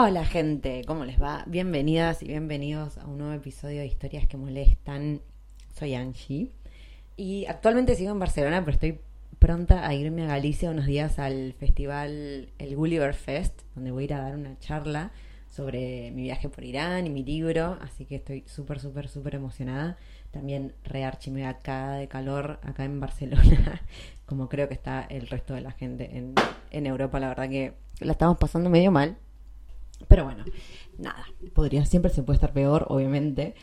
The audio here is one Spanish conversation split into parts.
Hola gente, ¿cómo les va? Bienvenidas y bienvenidos a un nuevo episodio de Historias que Molestan. Soy Angie y actualmente sigo en Barcelona, pero estoy pronta a irme a Galicia unos días al festival El Gulliver Fest, donde voy a ir a dar una charla sobre mi viaje por Irán y mi libro, así que estoy súper, súper, súper emocionada. También rearchime acá de calor acá en Barcelona, como creo que está el resto de la gente en, en Europa, la verdad que la estamos pasando medio mal, pero bueno, nada, podría, siempre se puede estar peor, obviamente.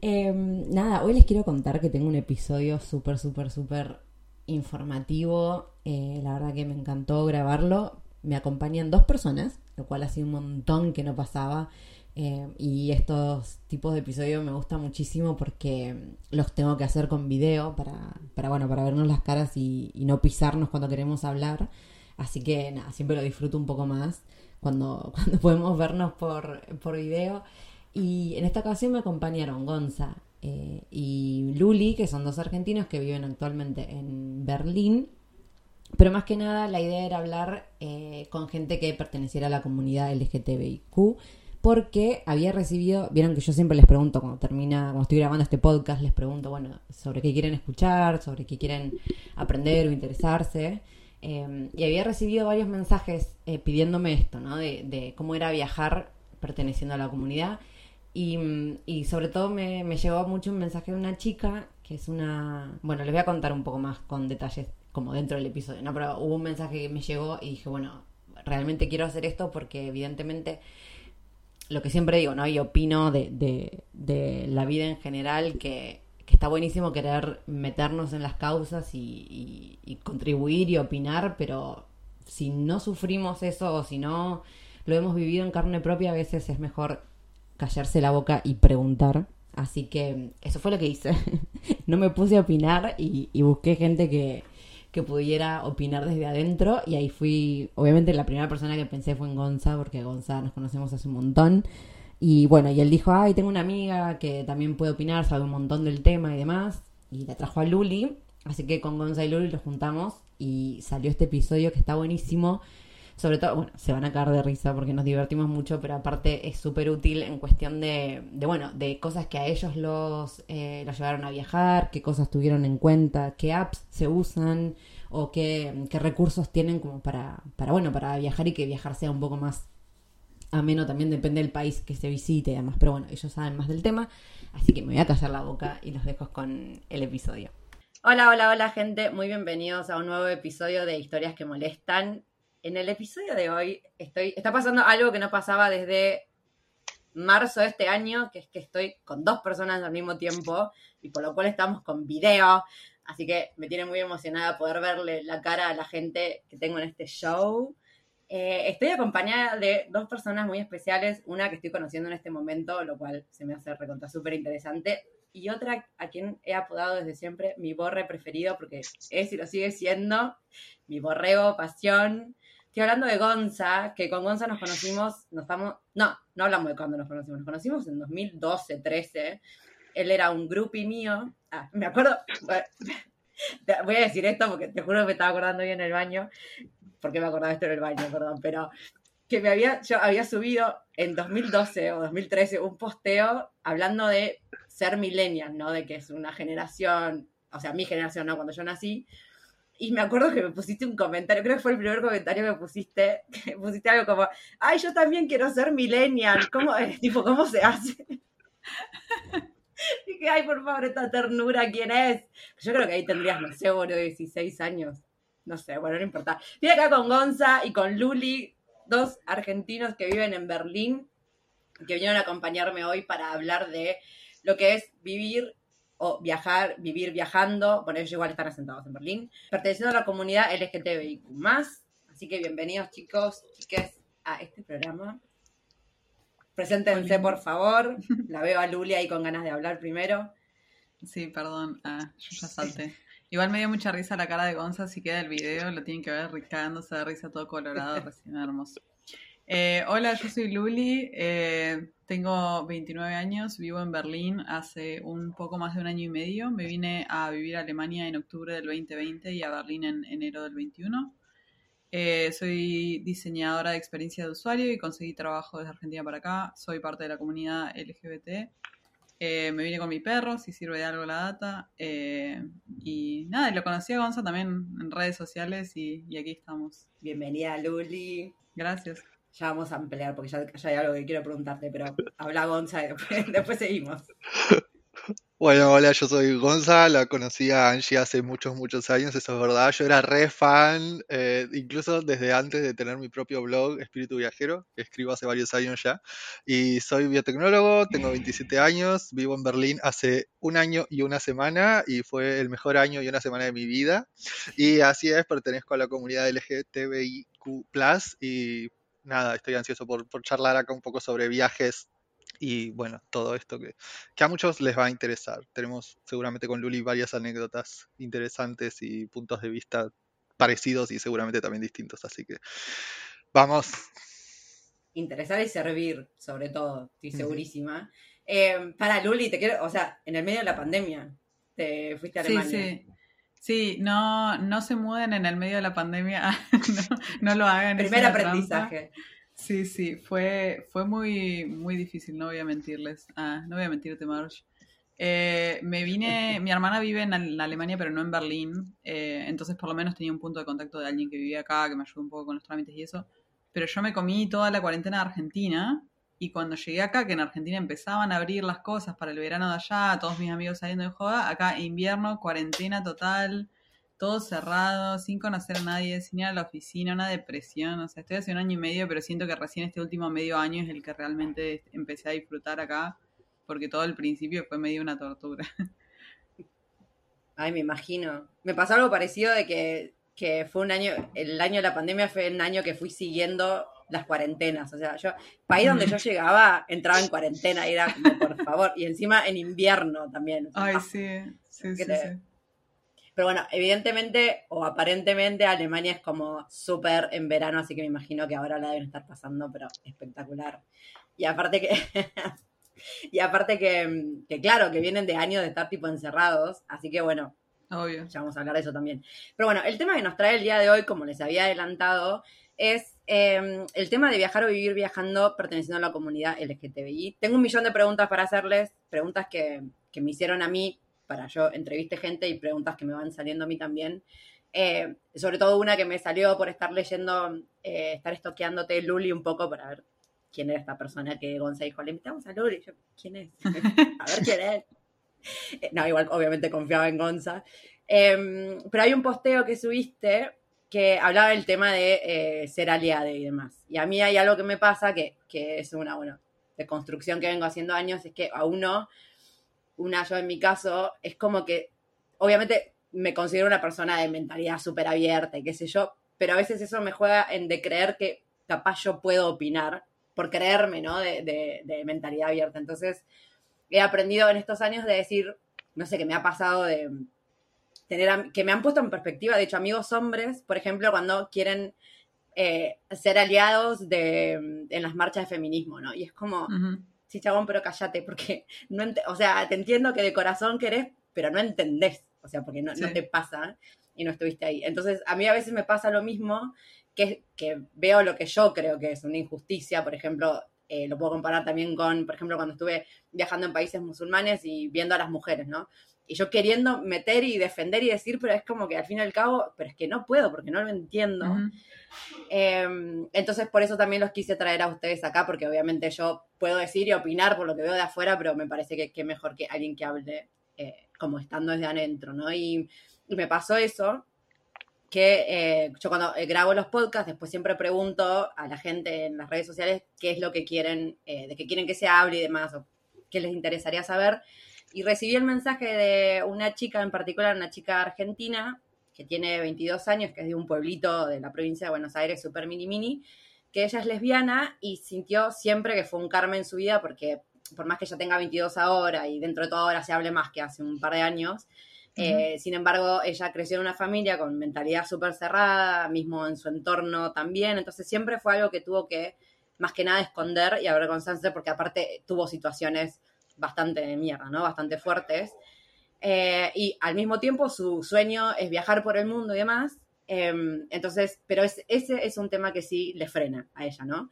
Eh, nada, hoy les quiero contar que tengo un episodio súper, súper, súper informativo. Eh, la verdad que me encantó grabarlo. Me acompañan dos personas, lo cual ha sido un montón que no pasaba. Eh, y estos tipos de episodios me gustan muchísimo porque los tengo que hacer con video para, para bueno, para vernos las caras y, y no pisarnos cuando queremos hablar. Así que nada, siempre lo disfruto un poco más cuando, cuando podemos vernos por, por video. Y en esta ocasión me acompañaron Gonza eh, y Luli, que son dos argentinos que viven actualmente en Berlín. Pero más que nada la idea era hablar eh, con gente que perteneciera a la comunidad LGTBIQ, porque había recibido, vieron que yo siempre les pregunto cuando termina, cuando estoy grabando este podcast, les pregunto, bueno, sobre qué quieren escuchar, sobre qué quieren aprender o interesarse. Eh, y había recibido varios mensajes eh, pidiéndome esto, ¿no? De, de, cómo era viajar perteneciendo a la comunidad. Y, y sobre todo me, me, llegó mucho un mensaje de una chica que es una... Bueno, les voy a contar un poco más con detalles como dentro del episodio, ¿no? Pero hubo un mensaje que me llegó y dije, bueno, realmente quiero hacer esto porque evidentemente lo que siempre digo, ¿no? Y opino de, de, de la vida en general que está buenísimo querer meternos en las causas y, y, y, contribuir y opinar, pero si no sufrimos eso o si no lo hemos vivido en carne propia, a veces es mejor callarse la boca y preguntar. Así que eso fue lo que hice. no me puse a opinar y, y busqué gente que, que pudiera opinar desde adentro y ahí fui, obviamente la primera persona que pensé fue en Gonza, porque Gonza nos conocemos hace un montón. Y bueno, y él dijo, ay, tengo una amiga que también puede opinar, sabe un montón del tema y demás. Y la trajo a Luli. Así que con Gonza y Luli los juntamos y salió este episodio que está buenísimo. Sobre todo, bueno, se van a caer de risa porque nos divertimos mucho, pero aparte es súper útil en cuestión de, de, bueno, de cosas que a ellos los, eh, los llevaron a viajar, qué cosas tuvieron en cuenta, qué apps se usan o qué, qué recursos tienen como para, para, bueno, para viajar y que viajar sea un poco más ameno también depende del país que se visite y demás. Pero bueno, ellos saben más del tema, así que me voy a callar la boca y los dejo con el episodio. Hola, hola, hola gente, muy bienvenidos a un nuevo episodio de Historias que Molestan. En el episodio de hoy estoy, está pasando algo que no pasaba desde marzo de este año, que es que estoy con dos personas al mismo tiempo y por lo cual estamos con video. Así que me tiene muy emocionada poder verle la cara a la gente que tengo en este show. Eh, estoy acompañada de dos personas muy especiales, una que estoy conociendo en este momento, lo cual se me hace recontra súper interesante, y otra a quien he apodado desde siempre mi borre preferido, porque es y lo sigue siendo mi borrego, pasión. Estoy hablando de Gonza, que con Gonza nos conocimos, nos estamos, no, no hablamos de cuándo nos conocimos, nos conocimos en 2012, 13. Él era un groupie mío. Ah, me acuerdo, voy a decir esto porque te juro que me estaba acordando bien en el baño porque me acordaba esto en el baño, perdón, pero que me había, yo había subido en 2012 o 2013 un posteo hablando de ser millennial, ¿no? De que es una generación, o sea, mi generación, ¿no? Cuando yo nací, y me acuerdo que me pusiste un comentario, creo que fue el primer comentario que pusiste, que pusiste algo como, ay, yo también quiero ser millennial, ¿cómo, eh, tipo, ¿cómo se hace? Dije, ay, por favor, esta ternura, ¿quién es? Yo creo que ahí tendrías, no sé, boludo, 16 años. No sé, bueno, no importa. Estoy acá con Gonza y con Luli, dos argentinos que viven en Berlín, que vinieron a acompañarme hoy para hablar de lo que es vivir o viajar, vivir viajando. Bueno, ellos igual están asentados en Berlín, perteneciendo a la comunidad LGTBIQ. Así que bienvenidos, chicos, chiques, a este programa. Preséntense, por favor. La veo a Luli ahí con ganas de hablar primero. Sí, perdón. Ah, yo ya salté. Igual me dio mucha risa la cara de Gonza, si queda el video, lo tienen que ver cagándose de risa todo colorado, recién hermoso. Eh, hola, yo soy Luli, eh, tengo 29 años, vivo en Berlín hace un poco más de un año y medio. Me vine a vivir a Alemania en octubre del 2020 y a Berlín en enero del 21. Eh, soy diseñadora de experiencia de usuario y conseguí trabajo desde Argentina para acá. Soy parte de la comunidad LGBT. Me vine con mi perro, si sirve de algo la data. y nada, lo conocí a Gonza también en redes sociales y, y aquí estamos. Bienvenida, Luli. Gracias ya vamos a ampliar porque ya, hay algo que quiero preguntarte, pero habla Gonza y después, seguimos. Bueno, hola, yo soy Gonza, la conocí a Angie hace muchos, muchos años, eso es verdad. Yo era re fan, eh, incluso desde antes de tener mi propio blog, Espíritu Viajero, que escribo hace varios años ya. Y soy biotecnólogo, tengo 27 años, vivo en Berlín hace un año y una semana y fue el mejor año y una semana de mi vida. Y así es, pertenezco a la comunidad LGTBIQ, y nada, estoy ansioso por, charlar acá un poco sobre viajes y bueno, todo esto que, que, a muchos les va a interesar. Tenemos seguramente con Luli varias anécdotas interesantes y puntos de vista parecidos y seguramente también distintos, así que vamos. Interesar y servir, sobre todo, estoy segurísima. Eh, para Luli, te quiero, o sea, en el medio de la pandemia, te fuiste a Alemania. Sí, sí. Sí, no, no se muden en el medio de la pandemia, no, lo hagan. Primer aprendizaje. Sí, sí, fue, fue muy, muy difícil, no voy a mentirles. Ah, no voy a mentirte, Marge. Eh, me vine, mi hermana vive en, Alemania, pero no en Berlín, eh, entonces por lo menos tenía un punto de contacto de alguien que vivía acá, que me ayudó un poco con los trámites y eso. Pero yo me comí toda la cuarentena de Argentina y cuando llegué acá, que en Argentina empezaban a abrir las cosas para el verano de allá, todos mis amigos saliendo de joda, acá invierno, cuarentena total, todo cerrado, sin conocer a nadie, sin ir a la oficina, una depresión. O sea, estoy hace un año y medio, pero siento que recién este último medio año es el que realmente empecé a disfrutar acá, porque todo el principio fue medio una tortura. Ay, me imagino. Me pasó algo parecido de que, que fue un año, el año de la pandemia fue un año que fui siguiendo las cuarentenas. O sea, yo, país donde yo llegaba, entraba en cuarentena y era como, por favor, y encima en invierno también. Ay, sí, sí, sí, Pero bueno, evidentemente o aparentemente Alemania es como súper en verano, así que me imagino que ahora la deben estar pasando, pero espectacular. Y aparte que, y aparte que, que claro, que vienen de años de estar tipo encerrados, así que bueno, Obvio. Ya vamos a hablar de eso también. Pero bueno, el tema que nos trae el día de hoy, como les había adelantado, es em, el tema de viajar o vivir viajando perteneciendo a la comunidad LGTBI. Tengo un millón de preguntas para hacerles, preguntas que, me hicieron a mí para yo entreviste gente y preguntas que me van saliendo a mí también. Eh, sobre todo una que me salió por estar leyendo, eh, estar estoqueándote Luli un poco para ver quién era esta persona que Gonza dijo, le invitamos a Luli. Yo, ¿quién es? a ver quién es. Eh, no, igual obviamente confiaba en Gonza. Em, pero hay un posteo que subiste que hablaba del tema de eh, ser aliado y demás. Y a mí hay algo que me pasa que, es una, bueno, de construcción que vengo haciendo años, es que a uno, una yo en mi caso, es como que, obviamente me considero una persona de mentalidad súper abierta y qué sé yo, pero a veces eso me juega en de creer que capaz yo puedo opinar, por creerme, ¿no? De, de mentalidad abierta. Entonces, he aprendido en estos años de decir, no sé, qué me ha pasado de que me han puesto en perspectiva, de hecho, amigos hombres, por ejemplo, cuando quieren eh, ser aliados de, en las marchas de feminismo, ¿no? Y es como, sí, chabón, pero cállate, porque no, o sea, te entiendo que de corazón querés, pero no entendés, o sea, porque no, te pasa y no estuviste ahí. Entonces, a mí a veces me pasa lo mismo, que, que veo lo que yo creo que es una injusticia, por ejemplo, eh, lo puedo comparar también con, por ejemplo, cuando estuve viajando en países musulmanes y viendo a las mujeres, ¿no? Y yo queriendo meter y defender y decir, pero es como que al fin y al cabo, pero es que no puedo porque no lo entiendo. Eh, entonces, por eso también los quise traer a ustedes acá, porque obviamente yo puedo decir y opinar por lo que veo de afuera, pero me parece que, que mejor que alguien que hable eh, como estando desde adentro, ¿no? Y, y me pasó eso, que eh, yo cuando eh, grabo los podcasts, después siempre pregunto a la gente en las redes sociales qué es lo que quieren, de qué quieren que se hable y demás, o qué les interesaría saber. Y recibí el mensaje de una chica en particular, una chica argentina, que tiene 22 años, que es de un pueblito de la provincia de Buenos Aires, súper mini mini, que ella es lesbiana y sintió siempre que fue un karma en su vida, porque por más que ella tenga 22 ahora y dentro de todo ahora se hable más que hace un par de años, eh, sin embargo, ella creció en una familia con mentalidad súper cerrada, mismo en su entorno también, entonces siempre fue algo que tuvo que, más que nada, esconder y avergonzarse, porque aparte tuvo situaciones bastante de mierda, ¿no? Bastante fuertes. Eh, y al mismo tiempo su sueño es viajar por el mundo y demás. eh, entonces, pero es, ese es un tema que sí le frena a ella, ¿no?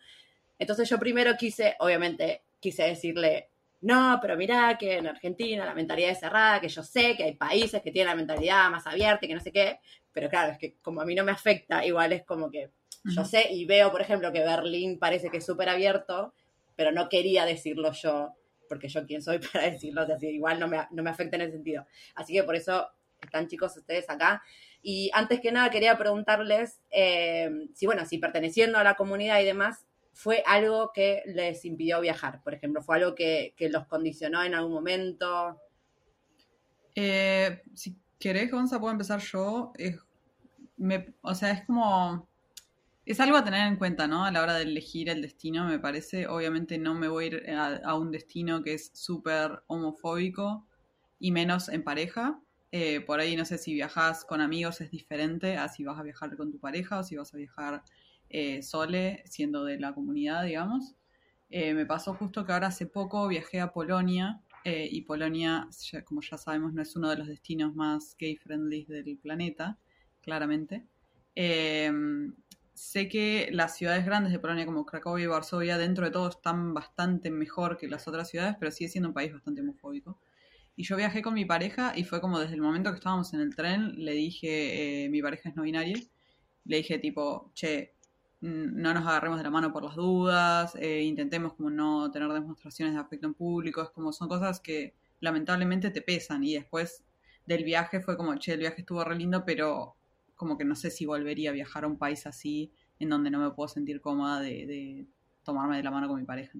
Entonces yo primero quise, obviamente, quise decirle, no, pero mirá que en Argentina la mentalidad es cerrada, que yo sé que hay países que tienen la mentalidad más abierta y que no sé qué, pero claro, es que como a mí no me afecta, igual es como que yo sé y veo, por ejemplo, que Berlín parece que es súper abierto, pero no quería decirlo yo, porque yo quién soy para decirlo, o sea, igual no me, no me afecta en ese sentido. Así que por eso están chicos ustedes acá. Y antes que nada quería preguntarles eh, si, bueno, si perteneciendo a la comunidad y demás, fue algo que les impidió viajar, por ejemplo, fue algo que, que los condicionó en algún momento. Eh, si querés, Gonza, puedo empezar yo. O sea, es como... Es algo a tener en cuenta, ¿no? A la hora de elegir el destino, me parece. Obviamente no me voy a ir a, un destino que es súper homofóbico y menos en pareja. Eh, por ahí no sé si viajas con amigos es diferente a si vas a viajar con tu pareja o si vas a viajar eh, siendo de la comunidad, digamos. Eh, me pasó justo que ahora hace poco viajé a Polonia eh, y Polonia, como ya sabemos, no es uno de los destinos más gay-friendly del planeta, claramente. Sé que las ciudades grandes de Polonia como Cracovia y Varsovia, dentro de todo, están bastante mejor que las otras ciudades, pero sigue siendo un país bastante homofóbico. Y yo viajé con mi pareja y fue como desde el momento que estábamos en el tren, le dije, eh, mi pareja es no binaria, le dije tipo, che, mm, no nos agarremos de la mano por las dudas, eh, intentemos como no tener demostraciones de afecto en público, es como son cosas que lamentablemente te pesan y después del viaje fue como, che, el viaje estuvo re lindo, pero como que no sé si volvería a viajar a un país así en donde no me puedo sentir cómoda de, tomarme de la mano con mi pareja.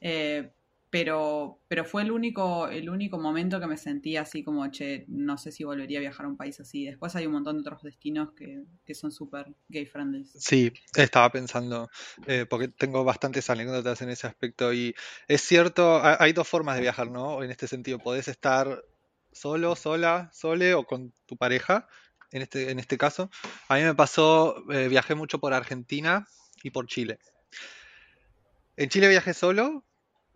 Eh, pero, pero fue el único, el único momento que me sentí así como, che, no sé si volvería a viajar a un país así. Después hay un montón de otros destinos que, que son súper gay friendly. Sí, estaba pensando, eh, porque tengo bastantes anécdotas en ese aspecto y es cierto, ha- hay dos formas de viajar, ¿no? En este sentido, podés estar solo, sola, sole o con tu pareja, en este, en este caso. A mí me pasó, eh, viajé mucho por Argentina y por Chile. En Chile viajé solo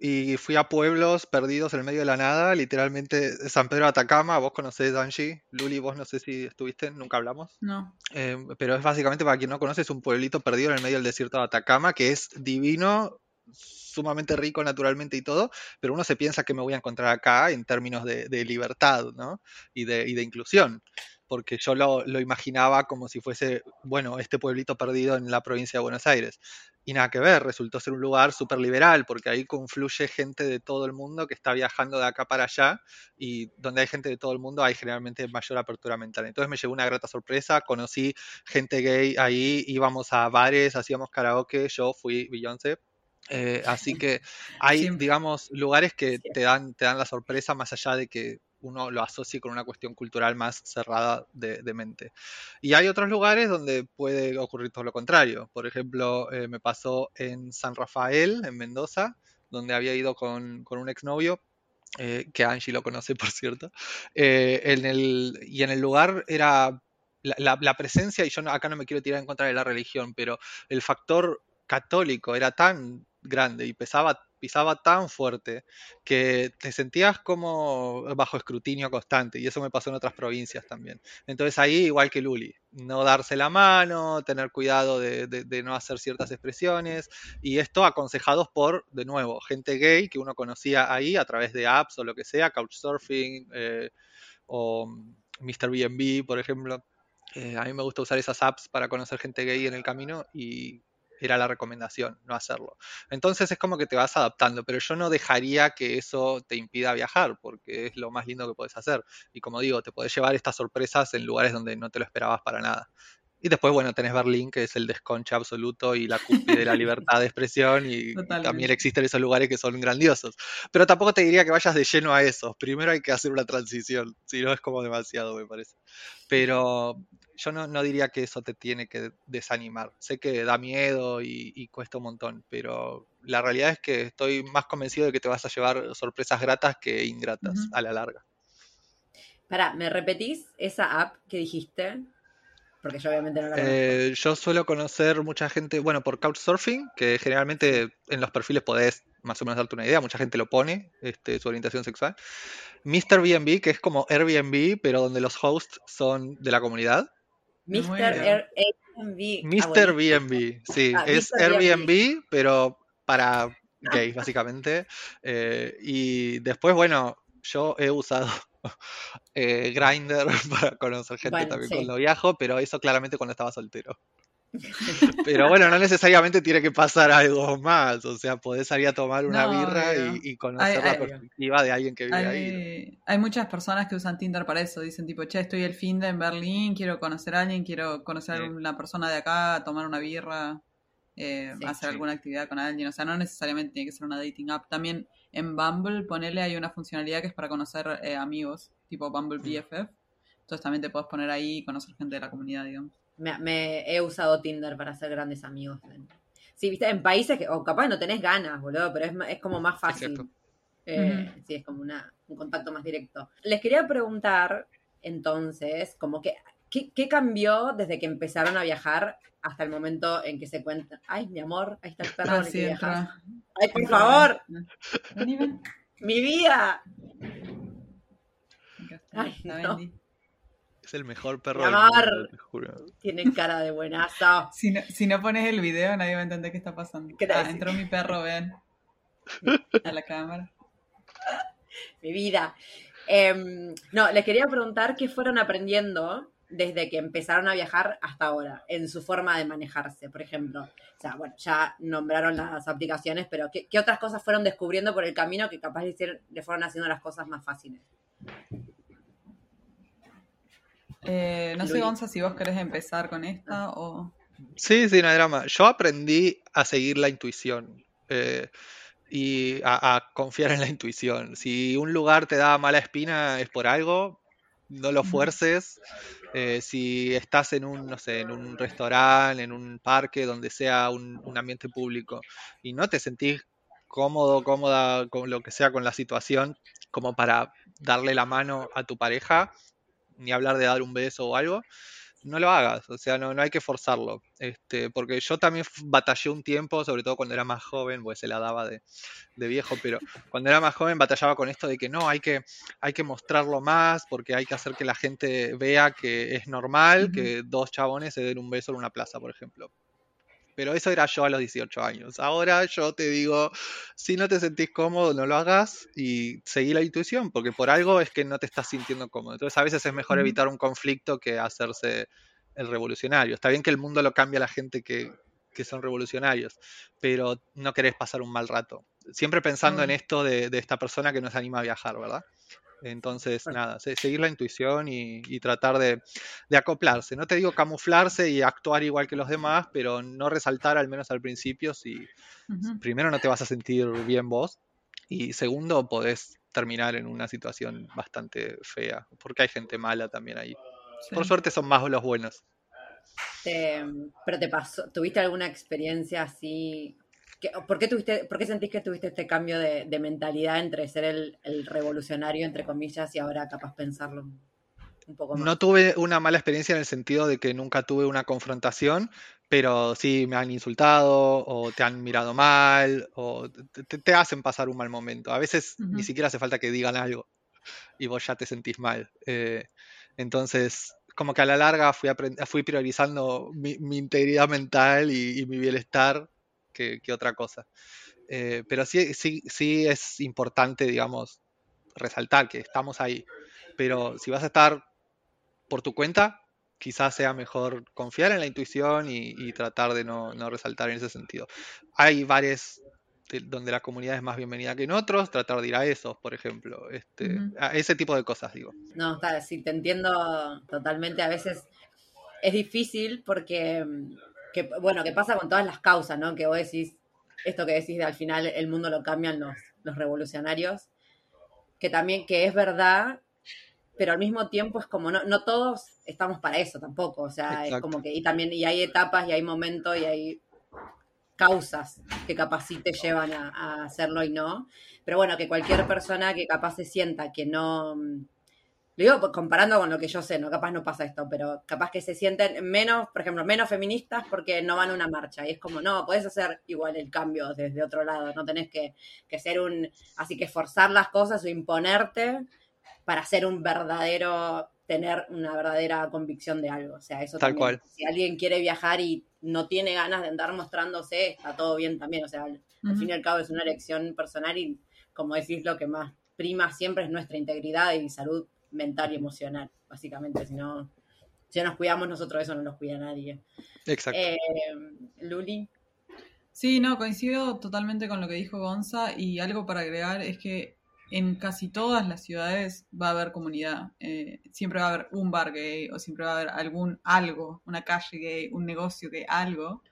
y fui a pueblos perdidos en el medio de la nada, literalmente San Pedro de Atacama, vos conocés Angie, Luli, vos no sé si estuviste, nunca hablamos. No. Eh, pero es básicamente, para quien no conoce, es un pueblito perdido en el medio del desierto de Atacama, que es divino, sumamente rico naturalmente y todo, pero uno se piensa que me voy a encontrar acá en términos de, de libertad, ¿no? Y de, y de inclusión, porque yo lo, lo imaginaba como si fuese, bueno, este pueblito perdido en la provincia de Buenos Aires. Y nada que ver, resultó ser un lugar súper liberal, porque ahí confluye gente de todo el mundo que está viajando de acá para allá, y donde hay gente de todo el mundo hay generalmente mayor apertura mental. Entonces me llevó una grata sorpresa, conocí gente gay ahí, íbamos a bares, hacíamos karaoke, yo fui Beyoncé. Eh, así que hay, Siempre. digamos, lugares que te dan, te dan la sorpresa más allá de que uno lo asocie con una cuestión cultural más cerrada de, de mente. Y hay otros lugares donde puede ocurrir todo lo contrario. Por ejemplo, eh, me pasó en San Rafael, en Mendoza, donde había ido con, con un exnovio, eh, que Angie lo conoce, por cierto. Eh, en el, y en el lugar era la, la- presencia, y yo acá no me quiero tirar en contra de la religión, pero el factor católico era tan grande y pesaba pisaba tan fuerte que te sentías como bajo escrutinio constante y eso me pasó en otras provincias también. Entonces ahí, igual que Luli, no darse la mano, tener cuidado de, no hacer ciertas expresiones y esto aconsejados por, de nuevo, gente gay que uno conocía ahí a través de apps o lo que sea, Couchsurfing eh, o Mr. BNB, por ejemplo. Eh, a mí me gusta usar esas apps para conocer gente gay en el camino y era la recomendación, no hacerlo. Entonces es como que te vas adaptando, pero yo no dejaría que eso te impida viajar, porque es lo más lindo que puedes hacer. Y como digo, te puedes llevar estas sorpresas en lugares donde no te lo esperabas para nada. Y después, bueno, tenés Berlín, que es el desconche absoluto y la cúspide de la libertad de expresión, y también existen esos lugares que son grandiosos. Pero tampoco te diría que vayas de lleno a esos. Primero hay que hacer una transición, si no es como demasiado, me parece. Pero yo no, diría que eso te tiene que desanimar. Sé que da miedo y, cuesta un montón, pero la realidad es que estoy más convencido de que te vas a llevar sorpresas gratas que ingratas a la larga. Para, ¿me repetís esa app que dijiste? Porque yo obviamente no la eh, yo suelo conocer mucha gente, bueno, por Couchsurfing, que generalmente en los perfiles podés más o menos darte una idea, mucha gente lo pone, este, su orientación sexual. Mr. BNB, que es como Airbnb, pero donde los hosts son de la comunidad. Mr. Airbnb. Mr. BNB, sí, ah, es Airbnb, pero para gays, básicamente. Eh, y después, bueno, yo he usado eh, Grinder para conocer gente también cuando viajo, pero eso claramente cuando estaba soltero. Pero bueno, no necesariamente tiene que pasar algo más. O sea, podés salir a tomar una birra y, conocer la perspectiva de alguien que vive ahí. Hay muchas personas que usan Tinder para eso. Dicen tipo, che, estoy el fin de en Berlín, quiero conocer a alguien, quiero conocer a una persona de acá, tomar una birra, eh, hacer alguna actividad con alguien. O sea, no necesariamente tiene que ser una dating app. También en Bumble, ponele, hay una funcionalidad que es para conocer eh, amigos, tipo Bumble mm. BFF. Entonces también te puedes poner ahí y conocer gente de la comunidad, digamos. Me, he usado Tinder para hacer grandes amigos. Sí, viste, en países que, o capaz no tenés ganas, boludo, pero es, es como más fácil. Eh, sí, es como una, un contacto más directo. Les quería preguntar, entonces, como que, ¿qué, cambió desde que empezaron a viajar hasta el momento en que se cuentan? Ay, mi amor, ahí está el perro que Ay, por favor. Mi vida. Ay, no. Es el mejor perro del mundo, te juro. Tiene cara de buenazo. Si no, si no pones el video, nadie va a entender qué está pasando. Ah, entró mi perro, ven. A la cámara. Mi vida. Em, no, les quería preguntar qué fueron aprendiendo desde que empezaron a viajar hasta ahora, en su forma de manejarse, por ejemplo. O sea, bueno, ya nombraron las aplicaciones, pero ¿qué, otras cosas fueron descubriendo por el camino que capaz de le fueron haciendo las cosas más fáciles? Eh, no sé, Gonza, si vos querés empezar con esta o... Sí, sí, no hay drama. Yo aprendí a seguir la intuición eh, y a, confiar en la intuición. Si un lugar te da mala espina es por algo, no lo fuerces. Eh, si estás en un, no sé, en un restaurante, en un parque, donde sea un, un ambiente público y no te sentís cómodo, cómoda con lo que sea con la situación, como para darle la mano a tu pareja, ni hablar de dar un beso o algo, no lo hagas, o sea, no, no hay que forzarlo. Este, porque yo también batallé un tiempo, sobre todo cuando era más joven, pues se la daba de, viejo, pero cuando era más joven batallaba con esto de que no, hay que, hay que mostrarlo más, porque hay que hacer que la gente vea que es normal que dos chabones se den un beso en una plaza, por ejemplo. Pero eso era yo a los 18 años. Ahora yo te digo, si no te sentís cómodo, no lo hagas y seguí la intuición, porque por algo es que no te estás sintiendo cómodo. Entonces a veces es mejor evitar un conflicto que hacerse el revolucionario. Está bien que el mundo lo cambia a la gente que, son revolucionarios, pero no querés pasar un mal rato. Siempre pensando en esto de, de esta persona que nos anima a viajar, ¿verdad? Entonces, nada, seguir la intuición y, tratar de, acoplarse. No te digo camuflarse y actuar igual que los demás, pero no resaltar al menos al principio si primero no te vas a sentir bien vos y segundo podés terminar en una situación bastante fea, porque hay gente mala también ahí. Por suerte son más los buenos. pero te pasó, ¿tuviste alguna experiencia así ¿Por qué, tuviste, ¿Por qué sentís que tuviste este cambio de, mentalidad entre ser el, revolucionario, entre comillas, y ahora capaz pensarlo un poco más? No tuve una mala experiencia en el sentido de que nunca tuve una confrontación, pero sí me han insultado o te han mirado mal o te, te hacen pasar un mal momento. A veces ni Ujú. siquiera hace falta que digan algo y vos ya te sentís mal. Eh, entonces, como que a la larga fui, fui priorizando mi, mi integridad mental y, y mi bienestar que, que otra cosa. Eh, pero sí, sí, sí es importante, digamos, resaltar que estamos ahí. Pero si vas a estar por tu cuenta, quizás sea mejor confiar en la intuición y, y tratar de no, no resaltar en ese sentido. Hay bares de- donde la comunidad es más bienvenida que en otros, tratar de ir a esos, por ejemplo. Este, Ujú. a ese tipo de cosas, digo. No, está, sí, te entiendo totalmente. A veces es difícil porque, que, bueno, que pasa con todas las causas, ¿no? Que vos decís, esto que decís de al final el mundo lo cambian los, los revolucionarios, que también, que es verdad, pero al mismo tiempo es como, no, no todos estamos para eso tampoco, o sea, es como que, y también, y hay etapas, y hay momentos, y hay causas que capaz sí te llevan a, a hacerlo y no, pero bueno, que cualquier persona que capaz se sienta que no, lo digo pues, comparando con lo que yo sé, no capaz no pasa esto, pero capaz que se sienten menos, por ejemplo, menos feministas porque no van a una marcha. Y es como, no, puedes hacer igual el cambio desde otro lado, no tenés que, que ser un, así que forzar las cosas o imponerte para ser un verdadero, tener una verdadera convicción de algo. O sea, eso Tal también. cual. Si alguien quiere viajar y no tiene ganas de andar mostrándose, está todo bien también. O sea, al, fin y al cabo es una elección personal y, como decís, lo que más prima siempre es nuestra integridad y salud mental y emocional, básicamente. Si no, si no nos cuidamos nosotros, eso no nos cuida nadie. Exacto. Eh, Luli, Sí, no, coincido totalmente con lo que dijo Gonza y algo para agregar es que en casi todas las ciudades va a haber comunidad. Eh, siempre va a haber un bar gay o siempre va a haber algún algo, una calle gay, un negocio gay, algo.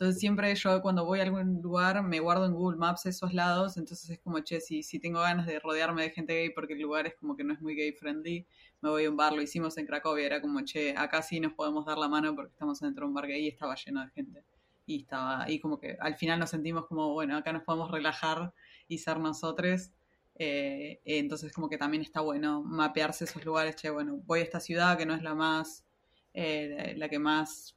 Entonces siempre yo cuando voy a algún lugar me guardo en Google Maps esos lados, entonces es como, che, si, si tengo ganas de rodearme de gente gay porque el lugar es como que no es muy gay friendly, me voy a un bar, lo hicimos en Cracovia, era como, che, acá sí nos podemos dar la mano porque estamos dentro de un bar gay y estaba lleno de gente. Y estaba ahí como que al final nos sentimos como, bueno, acá nos podemos relajar y ser nosotros. Eh, entonces como que también está bueno mapearse esos lugares, che, bueno, voy a esta ciudad que no es la más, eh, la que más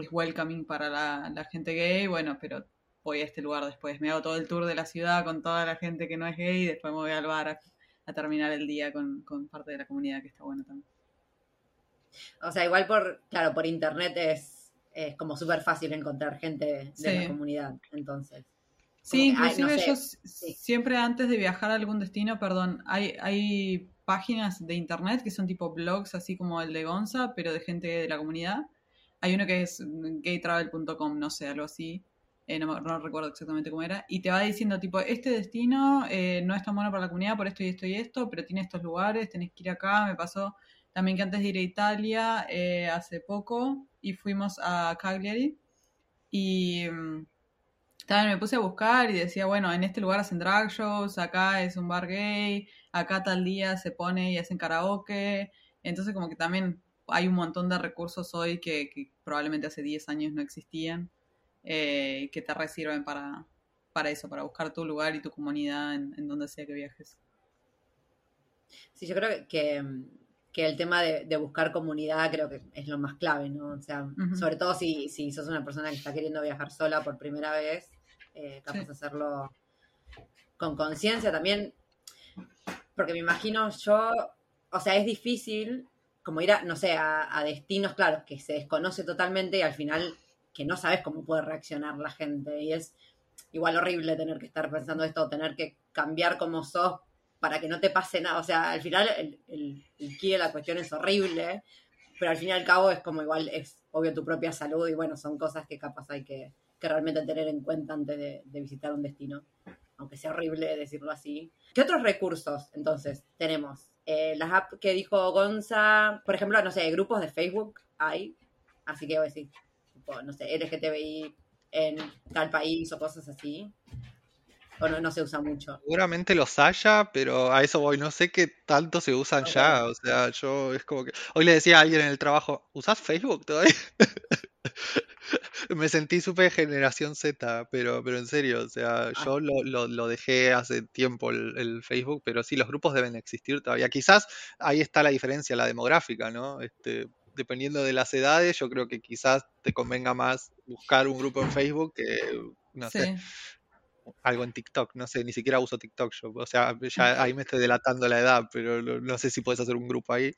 es welcoming para la, la gente gay, bueno, pero voy a este lugar después, me hago todo el tour de la ciudad con toda la gente que no es gay y después me voy al bar a, a terminar el día con, con parte de la comunidad que está bueno también. o sea, igual por, claro, por internet es, es como súper fácil encontrar gente de Sí. la comunidad, entonces. Sí, no inclusive sé, yo sí. siempre antes de viajar a algún destino, perdón, hay, hay páginas de internet que son tipo blogs, así como el de Gonza, pero de gente de la comunidad. Hay uno que es gaytravel.com, no sé, algo así. eh, no, no recuerdo exactamente cómo era. Y te va diciendo, tipo, este destino eh, no es tan bueno para la comunidad por esto y esto y esto, pero tiene estos lugares, tenés que ir acá. Me pasó también que antes de ir a Italia, eh, hace poco, y fuimos a Cagliari. Y mm, también me puse a buscar y decía, bueno, en este lugar hacen drag shows, acá es un bar gay, acá tal día se pone y hacen karaoke. Entonces como que también hay un montón de recursos hoy que, que probablemente hace 10 años no existían, eh, que te resirven para, para eso, para buscar tu lugar y tu comunidad en, en donde sea que viajes. Sí, yo creo que, que el tema de, de buscar comunidad creo que es lo más clave, ¿no? O sea, sobre todo si, si sos una persona que está queriendo viajar sola por primera vez, eh, capaz Sí. de hacerlo con conciencia también, porque me imagino yo, o sea, es difícil como ir a, no sé, a, destinos, claro, que se desconoce totalmente y al final que no sabes cómo puede reaccionar la gente y es igual horrible tener que estar pensando esto, tener que cambiar como sos para que no te pase nada. O sea, al final el, el, de la cuestión es horrible, pero al fin y al cabo es como igual, es obvio tu propia salud y bueno, son cosas que capaz hay que, que realmente tener en cuenta antes de visitar un destino, aunque sea horrible decirlo así. ¿Qué otros recursos entonces tenemos? Eh, las apps que dijo Gonza, por ejemplo, no sé, grupos de Facebook hay, así que voy a decir, tipo, no sé, LGTBI en tal país o cosas así. O no, no se usa mucho. Seguramente los haya, pero a eso voy. No sé qué tanto se usan ya. O sea, yo es como que. Hoy le decía a alguien en el trabajo, ¿usás Facebook todavía? Me sentí súper generación Z, pero, pero en serio, o sea, Ah. yo lo, lo- lo dejé hace tiempo el, el Facebook, pero sí, los grupos deben existir todavía. Quizás ahí está la diferencia, la demográfica, ¿no? Este, dependiendo de las edades, yo creo que quizás te convenga más buscar un grupo en Facebook que, no sé, Sí. Algo en TikTok, no sé, ni siquiera uso TikTok yo, o sea, ya ahí me estoy delatando la edad, pero no, no sé si puedes hacer un grupo ahí.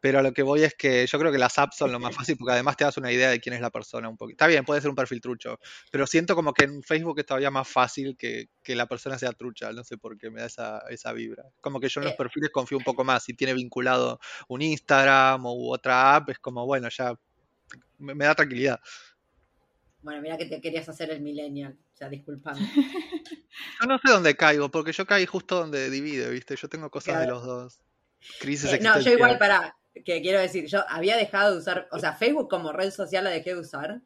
Pero a lo que voy es que yo creo que las apps son lo más fácil porque además te das una idea de quién es la persona un poquito. Está bien, puede ser un perfil trucho, pero siento como que en Facebook es todavía más fácil que, que la persona sea trucha, no sé por qué me da esa, esa vibra. Como que yo en los Eh. perfiles confío un poco más, si tiene vinculado un Instagram u otra app, es como, bueno, ya me, me da tranquilidad. Bueno, mira que te querías hacer el millennial. O sea, disculpame. Yo no sé dónde caigo, porque yo caí justo donde divide, ¿viste? Yo tengo cosas de los dos. Crisis Eh, no, yo igual para, que quiero decir, yo había dejado de usar, o sea, Facebook como red social la dejé de usar,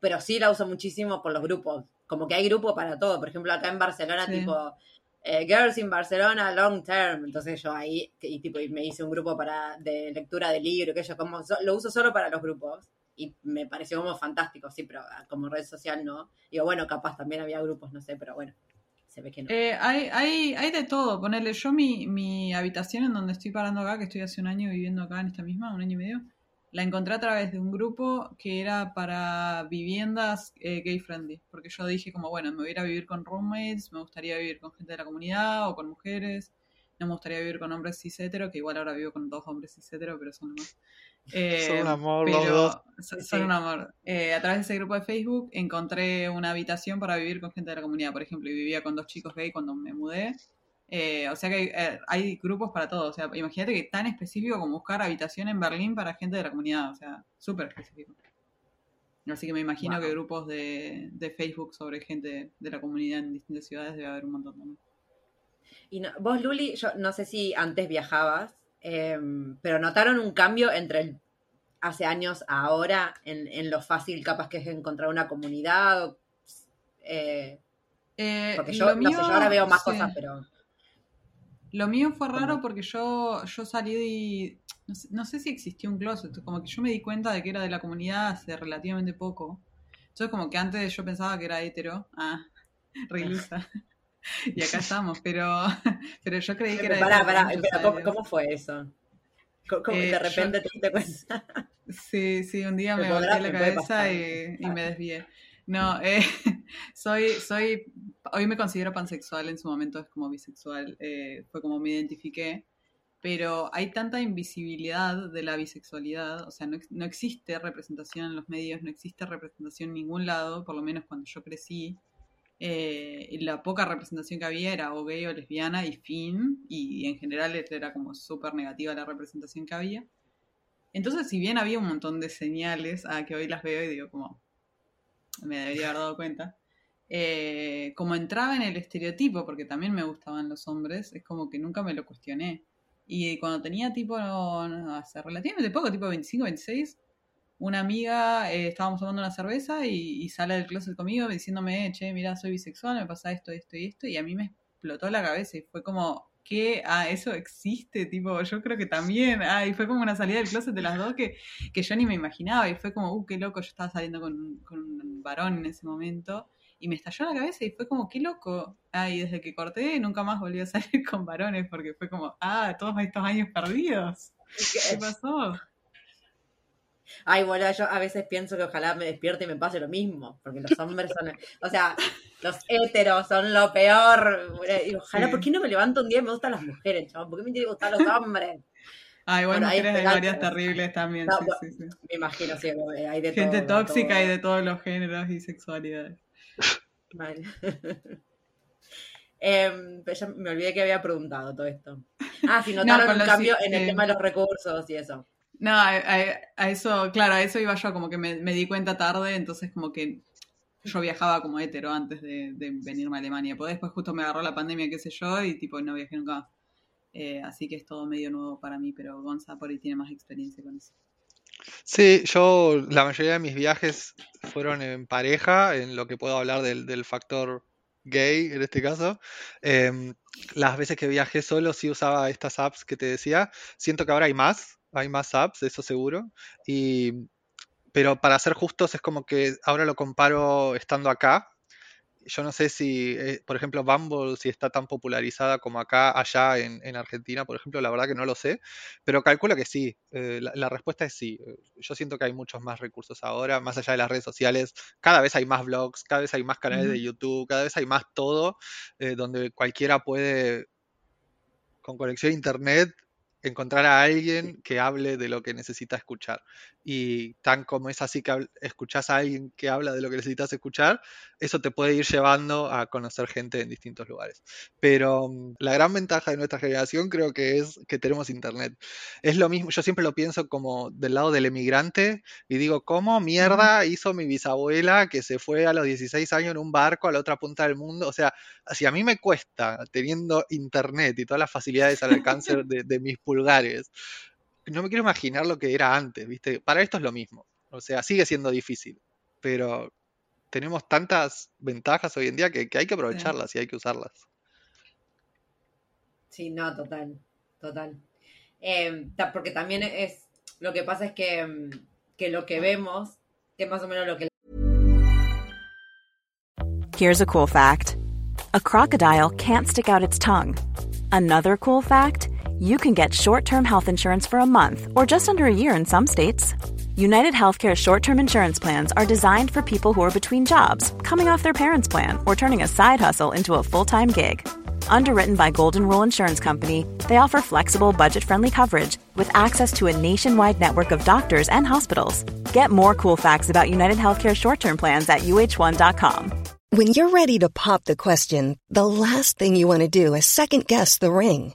pero sí la uso muchísimo por los grupos. Como que hay grupo para todo. Por ejemplo, acá en Barcelona, Sí. tipo, eh, Girls in Barcelona Long Term. Entonces yo ahí, y tipo, y me hice un grupo para de lectura de libro, que yo como so- lo uso solo para los grupos. Y me pareció como fantástico, sí, pero ah, como red social no. Digo, bueno, capaz también había grupos, no sé, pero bueno, se ve que no. Eh, hay, hay, hay de todo, ponerle yo mi, mi habitación en donde estoy parando acá, que estoy hace un año viviendo acá en esta misma, un año y medio, la encontré a través de un grupo que era para viviendas eh, gay friendly, porque yo dije como, bueno, me voy a ir a vivir con roommates, me gustaría vivir con gente de la comunidad o con mujeres, no me gustaría vivir con hombres cis hetero, que igual ahora vivo con dos hombres cis hetero, pero son más. Son un amor los pero dos. son, Sí, son un amor. Eh, a través de ese grupo de Facebook encontré una habitación para vivir con gente de la comunidad, por ejemplo, y vivía con dos chicos gay cuando me mudé. Eh, o sea que hay, eh, hay grupos para todo. O sea, imagínate que tan específico como buscar habitación en Berlín para gente de la comunidad. O sea, súper específico. Así que me imagino Wow. que grupos de, de Facebook sobre gente de la comunidad en distintas ciudades debe haber un montón también. Y no- vos, Luli, yo no sé si antes viajabas, eh, pero notaron un cambio entre el- hace años a ahora en, en lo fácil capaz que es encontrar una comunidad. o, eh, Eh, porque yo, no sé, yo ahora veo más sí. cosas, pero Lo mío fue raro porque yo, yo salí de... No sé, no sé si existía un closet, como que yo me di cuenta de que era de la comunidad hace relativamente poco. Entonces como que antes yo pensaba que era hetero. Ah, re ilusa. y acá estamos, pero, pero yo creí que era pará, pará, pero ¿cómo, cómo fue eso? ¿Cómo, cómo Eh, de repente te diste cuenta? Sí, sí, un día Me volteé la cabeza y, y me desvié. No, eh, soy, soy, hoy me considero pansexual, en su momento es como bisexual, eh, fue como me identifiqué, pero hay tanta invisibilidad de la bisexualidad, o sea, no, no existe representación en los medios, no existe representación en ningún lado, por lo menos cuando yo crecí, eh, la poca representación que había era o gay o lesbiana y fin, y en general era como súper negativa la representación que había. Entonces, si bien había un montón de señales a que hoy las veo y digo como, me debería haber dado cuenta, eh, como entraba en el estereotipo, porque también me gustaban los hombres, es como que nunca me lo cuestioné. Y cuando tenía tipo, no, no, hace relativamente poco, tipo 25, 26, una amiga, eh, estábamos tomando una cerveza y, y sale del closet conmigo diciéndome, che, mira, soy bisexual, me pasa esto, esto y esto, y a mí me explotó la cabeza y fue como, ¿qué? Ah, eso existe, tipo, yo creo que también, ah, y fue como una salida del closet de las dos que, que yo ni me imaginaba, y fue como, uh, qué loco, yo estaba saliendo con, un- con un varón en ese momento, y me estalló la cabeza y fue como, qué loco. Ah, y desde que corté nunca más volví a salir con varones, porque fue como, ah, todos estos años perdidos. ¿Qué pasó? Ay, boludo, yo a veces pienso que ojalá me despierte y me pase lo mismo, porque los hombres son, o sea, los héteros son lo peor. Y ojalá. ¿por qué no me levanto un día y me gustan las mujeres, chaval? ¿Por qué me tienen que gustar los hombres? Igual Bueno, mujeres hay esperanza. varias terribles también, No, sí, bueno, sí, sí. Me imagino, sí, hay de Gente todo, de tóxica todo. y de todos los géneros y sexualidades. Mal. Em, pero ya me olvidé que había preguntado todo esto. Ah, si notaron un cambio en el eh, tema de los recursos y eso. No, a, a- eso, claro, a eso iba yo, como que me, di cuenta tarde, entonces como que yo viajaba como hetero antes de, venirme a Alemania. Después justo me agarró la pandemia, qué sé yo, y tipo no viajé nunca. Eh, así que es todo medio nuevo para mí, pero Gonza por ahí tiene más experiencia con eso. Sí, yo la mayoría de mis viajes fueron en pareja, en lo que puedo hablar del, del factor gay en este caso. Em, las veces que viajé solo sí usaba estas apps que te decía. Siento que ahora hay más, hay más apps, eso seguro. Y, pero para ser justos es como que ahora lo comparo estando acá yo no sé si, eh, por ejemplo, Bumble, si está tan popularizada como acá, allá en, en Argentina, por ejemplo, la verdad que no lo sé, pero calculo que sí. Eh, la, la respuesta es sí. Yo siento que hay muchos más recursos ahora, más allá de las redes sociales. Cada vez hay más blogs, cada vez hay más canales de. YouTube, cada vez hay más todo, eh, donde cualquiera puede, con conexión a internet, encontrar a alguien que hable de lo que necesita escuchar. Y tan como es así que escuchás a alguien que habla de lo que necesitas escuchar, eso te puede ir llevando a conocer gente en distintos lugares. Pero mm, la gran ventaja de nuestra generación creo que es que tenemos internet. Es lo mismo, yo siempre lo pienso como del lado del emigrante y digo, ¿cómo mierda hizo mi bisabuela que se fue a los 16 años en un barco a la otra punta del mundo? O sea, si a mí me cuesta teniendo internet y todas las facilidades al alcance de, de mis pulgares, no me quiero imaginar lo que era antes, ¿viste? Para esto es lo mismo. O sea, sigue siendo difícil, pero tenemos tantas ventajas hoy en día que, que hay que aprovecharlas y hay que usarlas. Sí, no, total, total. Eh, porque también es, lo que pasa es que, mm, que lo que vemos, que es más o menos lo que Here's a cool fact a crocodile can't stick out its tongue. Another cool fact you can get short term health insurance for a month or just under a year in some states. United Healthcare short term insurance plans are designed for people who are between jobs, coming off their parents' plan, or turning a side hustle into a full time gig. Underwritten by Golden Rule Insurance Company, they offer flexible, budget friendly coverage with access to a nationwide network of doctors and hospitals. Get more cool facts about United Healthcare short term plans at uh1.com. When you're ready to pop the question, the last thing you want to do is second guess the ring.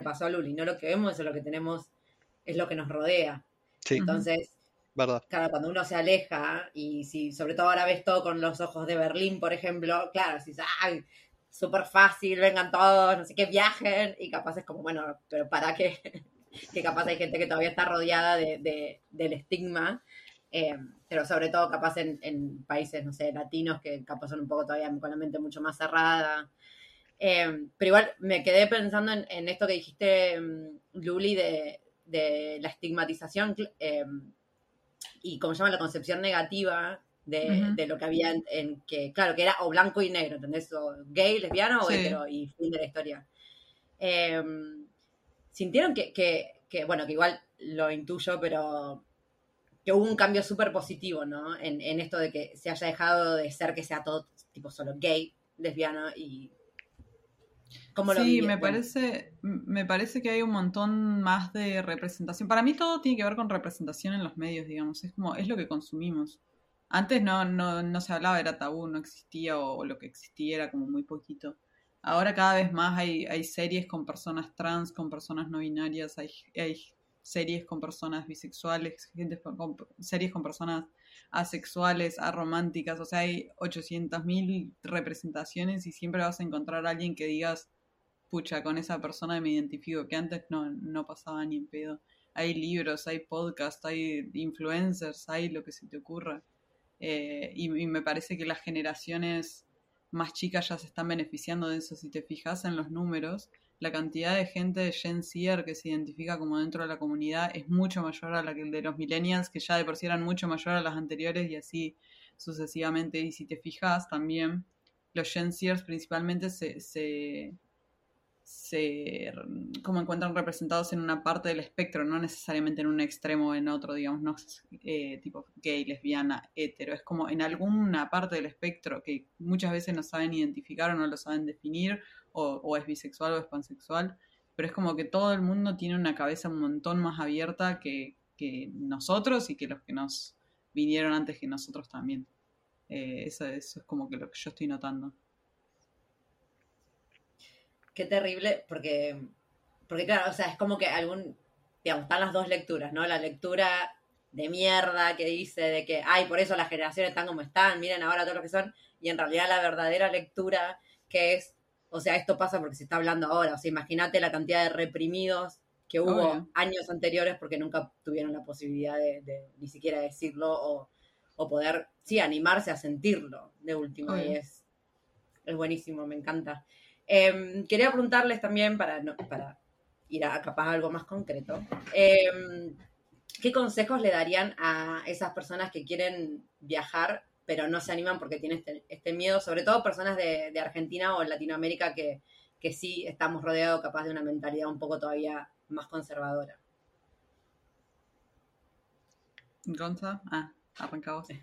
Le pasó a Luli, no lo que vemos es lo que tenemos, es lo que nos rodea. Sí, Entonces, verdad. claro, cuando uno se aleja y si sobre todo ahora ves todo con los ojos de Berlín, por ejemplo, claro, si ay, súper fácil, vengan todos, no sé qué, viajen, y capaz es como, bueno, pero ¿para qué? que capaz hay gente que todavía está rodeada de, de- del estigma, eh, pero sobre todo capaz en, en países, no sé, latinos, que capaz son un poco todavía con la mente mucho más cerrada. Eh, pero igual me quedé pensando en, en esto que dijiste, mm, Luli, de, de la estigmatización eh, y como se llama la concepción negativa de, Ujú. de lo que había en, en que, claro, que era o blanco y negro, ¿entendés? O gay, lesbiana o Sí. hetero, y fin de la historia. Eh, Sintieron que, que, que, bueno, que igual lo intuyo, pero que hubo un cambio súper positivo, ¿no? En, en esto de que se haya dejado de ser que sea todo tipo solo gay, lesbiana y... ¿Cómo lo Sí, me bueno, parece, me parece que hay un montón más de representación. Para mí todo tiene que ver con representación en los medios, digamos. Es como, es lo que consumimos. Antes no, no, no se hablaba, era tabú, no existía, o, lo que existía era como muy poquito. ahora cada vez más hay, hay series con personas trans, con personas no binarias, hay, hay series con personas bisexuales, gente con, series con personas asexuales, arománticas, o sea, hay 800.000 representaciones y siempre vas a encontrar a alguien que digas, pucha, con esa persona me identifico, que antes no, no pasaba ni en pedo. Hay libros, hay podcasts, hay influencers, hay lo que se te ocurra. Eh, y, me parece que las generaciones más chicas ya se están beneficiando de eso. Si te fijas en los números, la cantidad de gente de Gen Z que se identifica como dentro de la comunidad es mucho mayor a la que el de los millennials, que ya de por sí eran mucho mayor a las anteriores y así sucesivamente. Y si te fijas también, los Gen Zers principalmente se se como encuentran representados en una parte del espectro, no necesariamente en un extremo o en otro, digamos, no eh, tipo gay, lesbiana, hetero, es como en alguna parte del espectro que muchas veces no saben identificar o no lo saben definir, o, es bisexual o es pansexual, pero es como que todo el mundo tiene una cabeza un montón más abierta que, nosotros y que los que nos vinieron antes que nosotros también. Eh, eso, eso es como que lo que yo estoy notando qué terrible, porque, porque claro, o sea, es como que algún, digamos, están las dos lecturas, ¿no? La lectura de mierda que dice de que, ay, por eso las generaciones están como están, miren ahora todo lo que son, y en realidad la verdadera lectura que es, o sea, esto pasa porque se está hablando ahora, o sea, imagínate la cantidad de reprimidos que hubo años anteriores porque nunca tuvieron la posibilidad de, ni siquiera decirlo o, o, poder, sí, animarse a sentirlo de último, y es, es buenísimo, me encanta. Em, quería preguntarles también, para, para ir a capaz algo más concreto, em, ¿qué consejos le darían a esas personas que quieren viajar pero no se animan porque tienen este, este miedo, sobre todo personas de, Argentina o Latinoamérica que, que sí estamos rodeados capaz de una mentalidad un poco todavía más conservadora? Gonza, ah.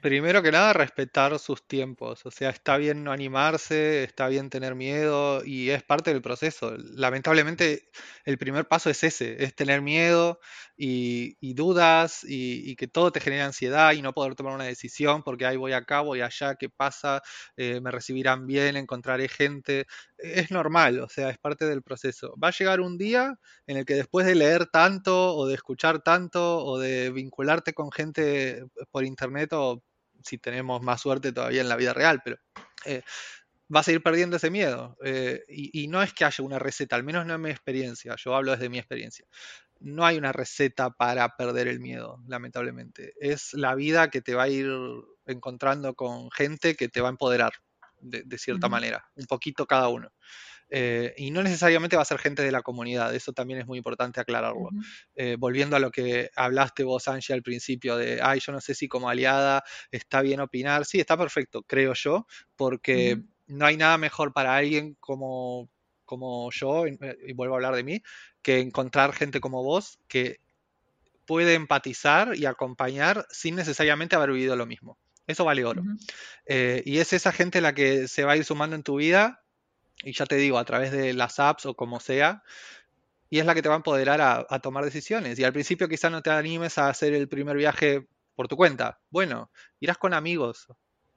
Primero que nada, respetar sus tiempos. O sea, está bien no animarse, está bien tener miedo y es parte del proceso. Lamentablemente, el primer paso es ese, es tener miedo y, dudas y, que todo te genera ansiedad y no poder tomar una decisión porque ahí voy acá, voy allá, ¿qué pasa? Eh, ¿Me recibirán bien? ¿Encontraré gente? Es normal, o sea, es parte del proceso. Va a llegar un día en el que después de leer tanto o de escuchar tanto o de vincularte con gente por internet, o si tenemos más suerte todavía en la vida real, pero eh, vas a ir perdiendo ese miedo. Eh, y, no es que haya una receta, al menos no en mi experiencia, yo hablo desde mi experiencia. No hay una receta para perder el miedo, lamentablemente. Es la vida que te va a ir encontrando con gente que te va a empoderar de, cierta manera, un poquito cada uno. Eh, y no necesariamente va a ser gente de la comunidad, eso también es muy importante aclararlo. Eh, volviendo a lo que hablaste vos, Angie, al principio de, ay, yo no sé si como aliada está bien opinar. Sí, está perfecto, creo yo, porque no hay nada mejor para alguien como, como yo, y, vuelvo a hablar de mí, que encontrar gente como vos que puede empatizar y acompañar sin necesariamente haber vivido lo mismo. Eso vale oro. Eh, y es esa gente la que se va a ir sumando en tu vida y ya te digo, a través de las apps o como sea, y es la que te va a empoderar a, tomar decisiones. Y al principio quizás no te animes a hacer el primer viaje por tu cuenta. Bueno, irás con amigos,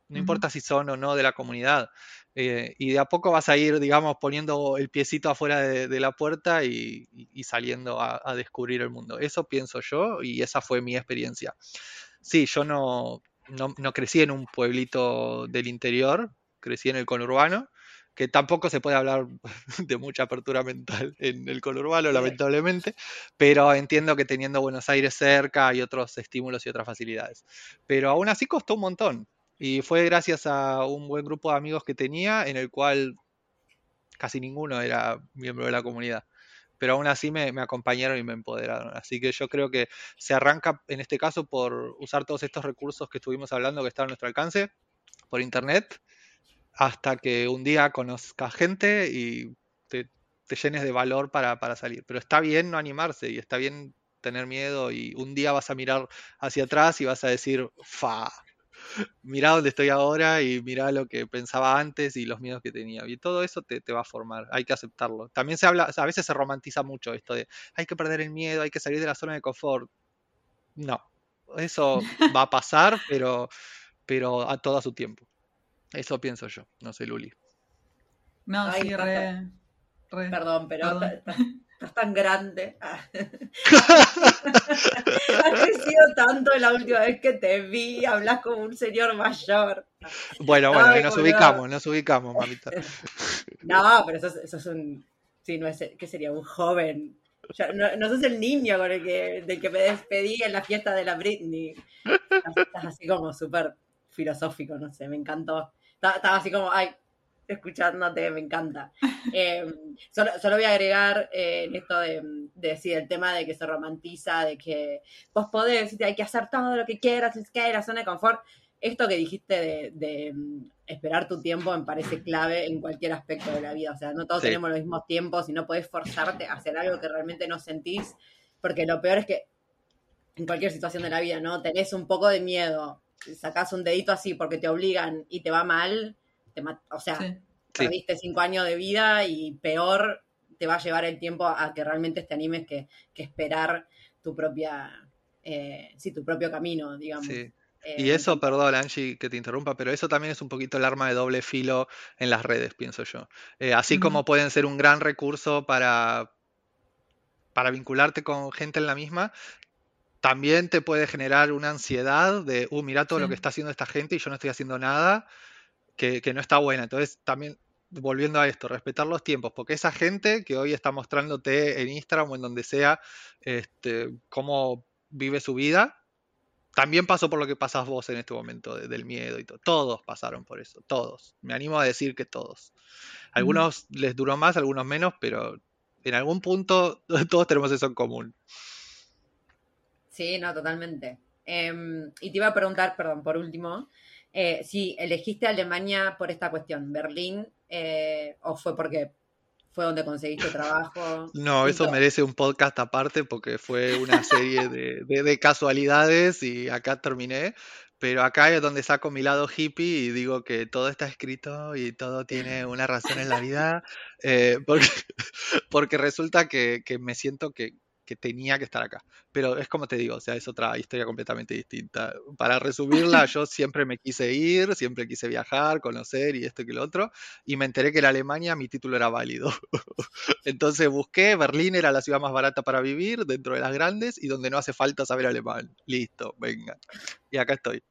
no importa si son o no de la comunidad. Eh, y de a poco vas a ir, digamos, poniendo el piecito afuera de, la puerta y, saliendo a, descubrir el mundo. Eso pienso yo y esa fue mi experiencia. Sí, yo no, no, no crecí en un pueblito del interior, crecí en el conurbano que tampoco se puede hablar de mucha apertura mental en el conurbano, lamentablemente, pero entiendo que teniendo Buenos Aires cerca hay otros estímulos y otras facilidades. Pero aún así costó un montón y fue gracias a un buen grupo de amigos que tenía en el cual casi ninguno era miembro de la comunidad. Pero aún así me, acompañaron y me empoderaron. Así que yo creo que se arranca en este caso por usar todos estos recursos que estuvimos hablando que están a nuestro alcance, por internet, hasta que un día conozcas gente y te, llenes de valor para, salir. Pero está bien no animarse y está bien tener miedo y un día vas a mirar hacia atrás y vas a decir, fa, mira dónde estoy ahora y mira lo que pensaba antes y los miedos que tenía. Y todo eso te, te, va a formar, hay que aceptarlo. También se habla, a veces se romantiza mucho esto de hay que perder el miedo, hay que salir de la zona de confort. No, eso va a pasar, pero, pero a todo su tiempo. Eso pienso yo, no sé, Luli. No, Ay, sí, re, re. Perdón, pero Perdón. Estás, tan grande. Has crecido tanto la última vez que te vi. Hablas como un señor mayor. Bueno, bueno, Ay, nos boludo. ubicamos, nos ubicamos, mamita. No, pero eso, es- eso es un. Sí, no es. ¿Qué sería? Un joven. No, no sos el niño con el que, del que me despedí en la fiesta de la Britney. Estás, estás así como súper filosófico, no sé, me encantó. Estaba, estaba así como, ay, escuchándote, me encanta. Eh, solo, solo voy a agregar eh, esto de, de decir el tema de que se romantiza, de que vos podés, y hay que hacer todo lo que quieras, es que la zona de confort. Esto que dijiste de, de, mm, esperar tu tiempo me parece clave en cualquier aspecto de la vida. O sea, no todos Sí. tenemos los mismos tiempos y no podés forzarte a hacer algo que realmente no sentís, porque lo peor es que en cualquier situación de la vida, ¿no? Tenés un poco de miedo, sacás un dedito así porque te obligan y te va mal, te o sea, Sí. Perdiste cinco años de vida y peor te va a llevar el tiempo a que realmente te animes que, que esperar tu propia, eh, sí, tu propio camino, digamos. Sí. Eh, Y eso, perdón, Angie, que te interrumpa, pero eso también es un poquito el arma de doble filo en las redes, pienso yo. Eh, así como pueden ser un gran recurso para, para vincularte con gente en la misma, también te puede generar una ansiedad de, uh, mira todo lo que está haciendo esta gente y yo no estoy haciendo nada, que, que no está buena. Entonces, también, volviendo a esto, respetar los tiempos, porque esa gente que hoy está mostrándote en Instagram o en donde sea, este, cómo vive su vida, también pasó por lo que pasás vos en este momento, de- del miedo y todo. Todos pasaron por eso, todos. Me animo a decir que todos. Algunos les duró más, algunos menos, pero en algún punto todos tenemos eso en común. Sí, no, totalmente. Em, y te iba a preguntar, perdón, por último, eh, si elegiste Alemania por esta cuestión, Berlín, eh, o fue porque fue donde conseguiste trabajo. No, eso merece un podcast aparte porque fue una serie de, de- de casualidades y acá terminé. Pero acá es donde saco mi lado hippie y digo que todo está escrito y todo tiene una razón en la vida. eh, porque, porque resulta que, que me siento que, que tenía que estar acá. Pero es como te digo, o sea, es otra historia completamente distinta. Para resumirla, yo siempre me quise ir, siempre quise viajar, conocer y esto y lo otro. Y me enteré que en Alemania mi título era válido. Entonces busqué, Berlín era la ciudad más barata para vivir, dentro de las grandes, y donde no hace falta saber alemán. Listo, venga. Y acá estoy.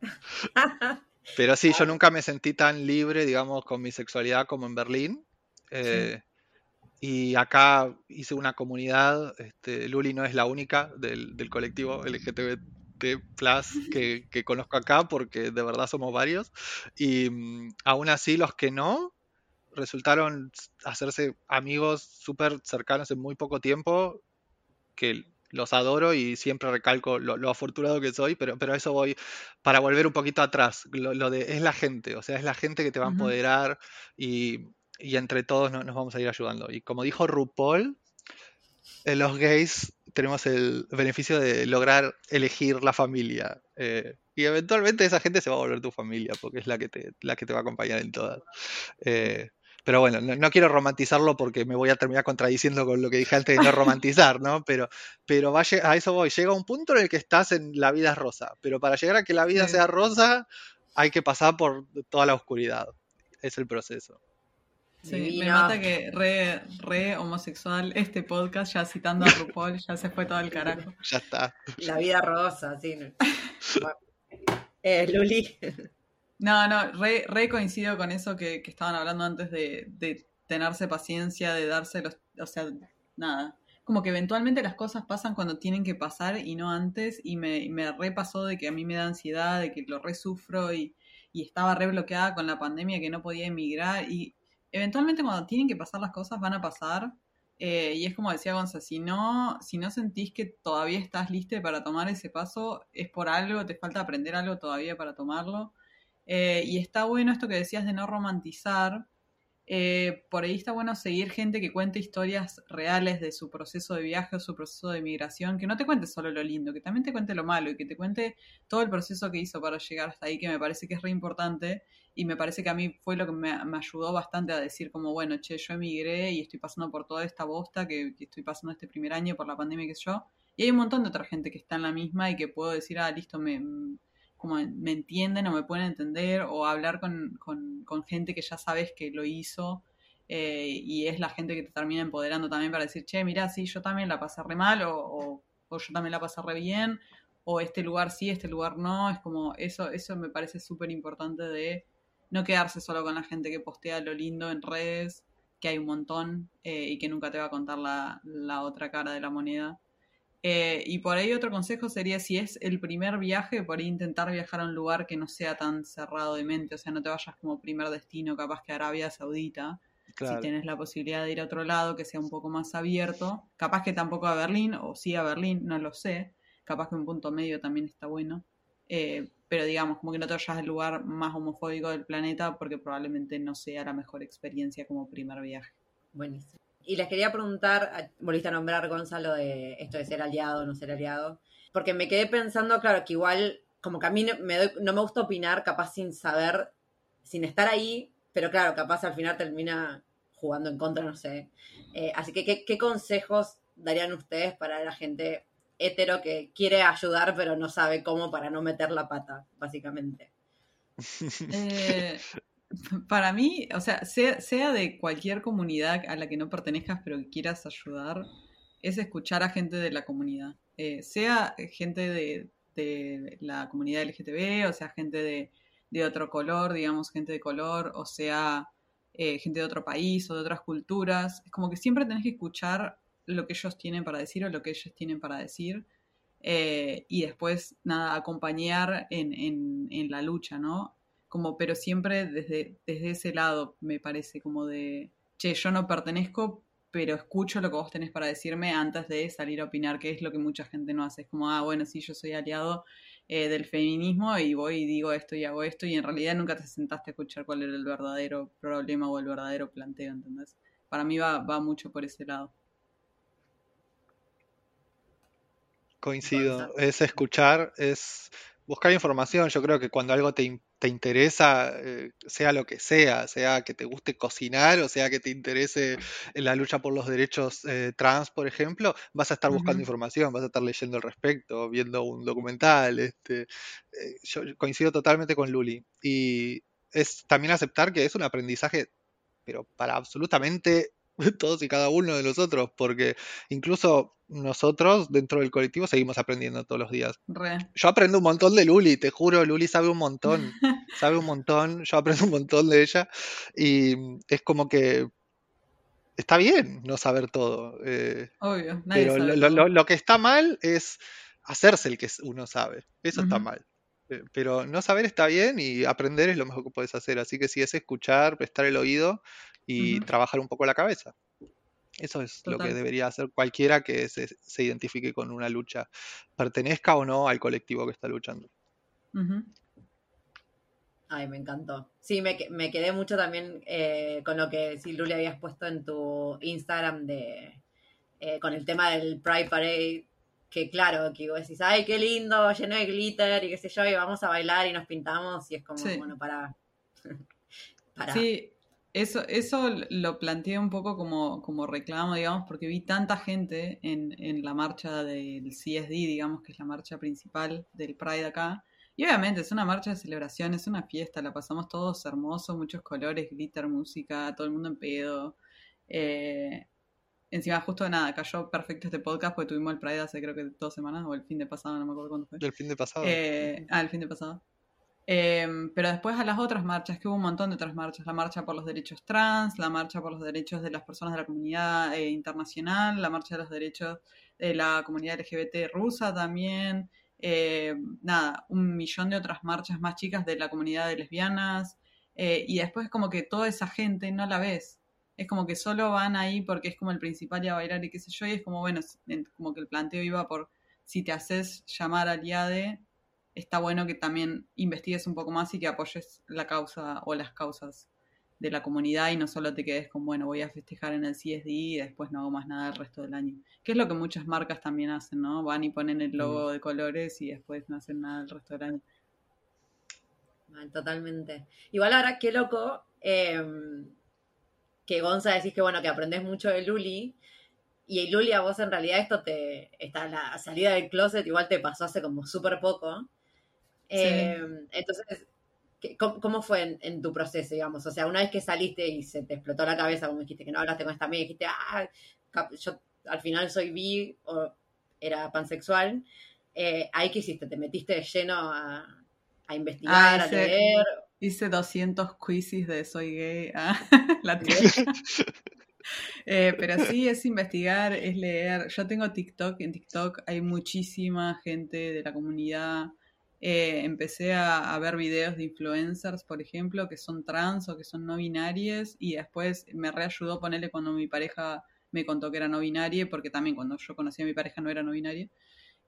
Pero sí, yo nunca me sentí tan libre, digamos, con mi sexualidad como en Berlín. Eh, y acá hice una comunidad, este, Luli no es la única del, del colectivo LGBT que, que conozco acá, porque de verdad somos varios. Y mm, aún así los que no, resultaron hacerse amigos súper cercanos en muy poco tiempo, que los adoro y siempre recalco lo, lo afortunado que soy, pero, pero eso voy para volver un poquito atrás. Lo, lo de es la gente, o sea, es la gente que te va a empoderar y, y entre todos no- nos vamos a ir ayudando. Y como dijo RuPaul, en los gays tenemos el beneficio de lograr elegir la familia. eh, y eventualmente esa gente se va a volver tu familia, porque es la que te, la que te va a acompañar en todas. Eh, pero bueno, no, no quiero romantizarlo porque me voy a terminar contradiciendo con lo que dije antes de no romantizar, ¿no? Pero, pero va a, eso voy. Llega un punto en el que estás en la vida rosa, pero para llegar a que la vida sea rosa hay que pasar por toda la oscuridad. Es el proceso. Sí, me mata que re, re homosexual este podcast, ya citando a RuPaul, ya se fue todo el carajo. Ya está. La vida rosa, sí. Eh, Luli. No, no, re, re coincido con eso que, que estaban hablando antes de, de tenerse paciencia, de darse los, o sea, nada. Como que eventualmente las cosas pasan cuando tienen que pasar y no antes, y me, me repasó de que a mí me da ansiedad, de que lo re sufro y, y estaba re bloqueada con la pandemia que no podía emigrar y eventualmente cuando tienen que pasar las cosas van a pasar. eh, y es como decía Gonza, si no, si no sentís que todavía estás lista para tomar ese paso, es por algo, te falta aprender algo todavía para tomarlo. Eh, y está bueno esto que decías de no romantizar. Eh, por ahí está bueno seguir gente que cuente historias reales de su proceso de viaje o su proceso de migración, que no te cuente solo lo lindo, que también te cuente lo malo y que te cuente todo el proceso que hizo para llegar hasta ahí, que me parece que es re importante y me parece que a mí fue lo que me, ayudó bastante a decir como, bueno, che, yo emigré y estoy pasando por toda esta bosta que, que estoy pasando este primer año por la pandemia que yo. Y hay un montón de otra gente que está en la misma y que puedo decir, ah, listo, me, como me entienden o me pueden entender, o hablar con, gente que ya sabes que lo hizo, eh, y es la gente que te termina empoderando también para decir, che, mira, sí, yo también la pasé re mal, o, yo también la pasé re bien, o este lugar sí, este lugar no, es como eso, eso me parece súper importante de no quedarse solo con la gente que postea lo lindo en redes, que hay un montón eh, y que nunca te va a contar la otra cara de la moneda. Eh, y por ahí otro consejo sería si es el primer viaje, por ahí intentar viajar a un lugar que no sea tan cerrado de mente, o sea, no te vayas como primer destino, capaz que Arabia Saudita. Si tienes la posibilidad de ir a otro lado que sea un poco más abierto, capaz que tampoco a Berlín, o sí a Berlín, no lo sé, capaz que un punto medio también está bueno. Eh, pero digamos, como que no te vayas al lugar más homofóbico del planeta porque probablemente no sea la mejor experiencia como primer viaje. Buenísimo. Y les quería preguntar, volviste a nombrar Gonzalo de esto de ser aliado o no ser aliado, porque me quedé pensando, claro, que igual, como que a mí no me gusta opinar capaz sin saber, sin estar ahí, pero claro, capaz al final termina jugando en contra, no sé. Eh, así que, ¿qué, ¿qué consejos darían ustedes para la gente hetero que quiere ayudar pero no sabe cómo para no meter la pata, básicamente. Eh, para mí, o sea, sea, de cualquier comunidad a la que no pertenezcas pero que quieras ayudar, es escuchar a gente de la comunidad. Eh, sea gente de, la comunidad LGTB, o sea, gente de, otro color, digamos, gente de color, o sea, eh, gente de otro país o de otras culturas. Es como que siempre tenés que escuchar lo que ellos tienen para decir o lo que ellos tienen para decir. Eh, y después, nada, acompañar en, en, la lucha, ¿no? Como, pero siempre desde, desde ese lado, me parece, como de, che, yo no pertenezco, pero escucho lo que vos tenés para decirme antes de salir a opinar, que es lo que mucha gente no hace. Es como, ah, bueno, sí, yo soy aliado eh, del feminismo y voy y digo esto y hago esto, y en realidad nunca te sentaste a escuchar cuál era el verdadero problema o el verdadero planteo, ¿entendés? Para mí va, va mucho por ese lado. Coincido, es escuchar, es buscar información. Yo creo que cuando algo te, te interesa, eh, sea lo que sea, sea que te guste cocinar o sea que te interese la lucha por los derechos eh, trans, por ejemplo, vas a estar buscando información, vas a estar leyendo al respecto, viendo un documental. Este, eh, yo coincido totalmente con Luli. Y es también aceptar que es un aprendizaje, pero para absolutamente todos y cada uno de nosotros, porque incluso nosotros dentro del colectivo seguimos aprendiendo todos los días. Yo aprendo un montón de Luli, te juro, Luli sabe un montón, sabe un montón, yo aprendo un montón de ella y es como que está bien no saber todo. Eh, Obvio, pero lo, que está mal es hacerse el que uno sabe, eso está mal. Eh, pero no saber está bien y aprender es lo mejor que puedes hacer. Así que sí, es escuchar, prestar el oído y trabajar un poco la cabeza. Eso es lo que debería hacer cualquiera que se, identifique con una lucha, pertenezca o no al colectivo que está luchando. Ay, me encantó. Sí, me, quedé mucho también eh, con lo que sí, Luli habías puesto en tu Instagram de eh, con el tema del Pride Parade, que claro, que vos decís, ay, qué lindo, lleno de glitter y qué sé yo, y vamos a bailar y nos pintamos y es como, bueno, para... para... Sí, eso, eso lo planteé un poco como, como reclamo, digamos, porque vi tanta gente en, en, la marcha del CSD, digamos, que es la marcha principal del Pride acá. Y obviamente es una marcha de celebración, es una fiesta, la pasamos todos hermosos, muchos colores, glitter, música, todo el mundo en pedo. Eh, encima, justo nada, cayó perfecto este podcast porque tuvimos el Pride hace creo que dos semanas o el fin de pasado, no me acuerdo cuándo fue. El fin de pasado. Eh, ah, el fin de pasado. Em, pero después a las otras marchas, que hubo un montón de otras marchas, la marcha por los derechos trans, la marcha por los derechos de las personas de la comunidad eh, internacional, la marcha de los derechos de la comunidad LGBT rusa también, eh, nada, un millón de otras marchas más chicas de la comunidad de lesbianas, eh, y después como que toda esa gente no la ves, es como que solo van ahí porque es como el principal y a bailar y qué sé yo, y es como, bueno, como que el planteo iba por si te haces llamar aliade está bueno que también investigues un poco más y que apoyes la causa o las causas de la comunidad y no solo te quedes con, bueno, voy a festejar en el CSD y después no hago más nada el resto del año. Que es lo que muchas marcas también hacen, ¿no? Van y ponen el logo de colores y después no hacen nada el resto del año. Totalmente. Igual ahora, qué loco em, que Gonza decís que, bueno, que aprendes mucho de Luli. Y Luli, a vos en realidad esto te, está la salida del closet, igual te pasó hace como súper poco. Eh, entonces, ¿qué- ¿cómo, cómo fue en, en tu proceso, digamos? O sea, una vez que saliste y se te explotó la cabeza, como dijiste que no hablaste con esta amiga, dijiste, ah, yo al final soy bi o era pansexual, eh, ¿ahí qué hiciste? ¿Te metiste de lleno a, a investigar, Ah, a leer? Hice 200 quizzes de soy gay. Ah, la. Eh, pero sí, es investigar, es leer. Yo tengo TikTok, en TikTok hay muchísima gente de la comunidad. Eh, empecé a, a ver videos de influencers, por ejemplo, que son trans o que son no binarias, y después me reayudó ponerle cuando mi pareja me contó que era no binaria, porque también cuando yo conocí a mi pareja no era no binaria.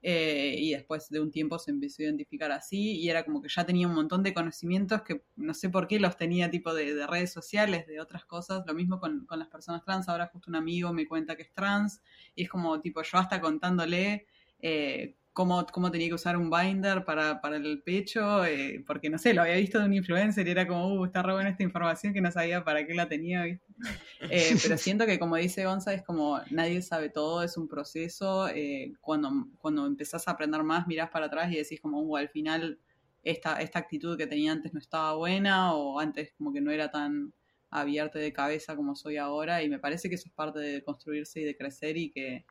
Eh, y después de un tiempo se empezó a identificar así y era como que ya tenía un montón de conocimientos que no sé por qué los tenía tipo de, de redes sociales, de otras cosas, lo mismo con, con las personas trans, ahora justo un amigo me cuenta que es trans y es como tipo yo hasta contándole eh, cómo, cómo tenía que usar un binder para, para el pecho, eh, porque no sé, lo había visto de un influencer y era como, uh, está re buena esta información que no sabía para qué la tenía, ¿viste? Eh, pero siento que como dice Gonza, es como nadie sabe todo, es un proceso. eh, cuando, cuando empezás a aprender más, mirás para atrás y decís como, uh, al final esta, esta actitud que tenía antes no estaba buena o antes como que no era tan abierta de cabeza como soy ahora y me parece que eso es parte de construirse y de crecer y que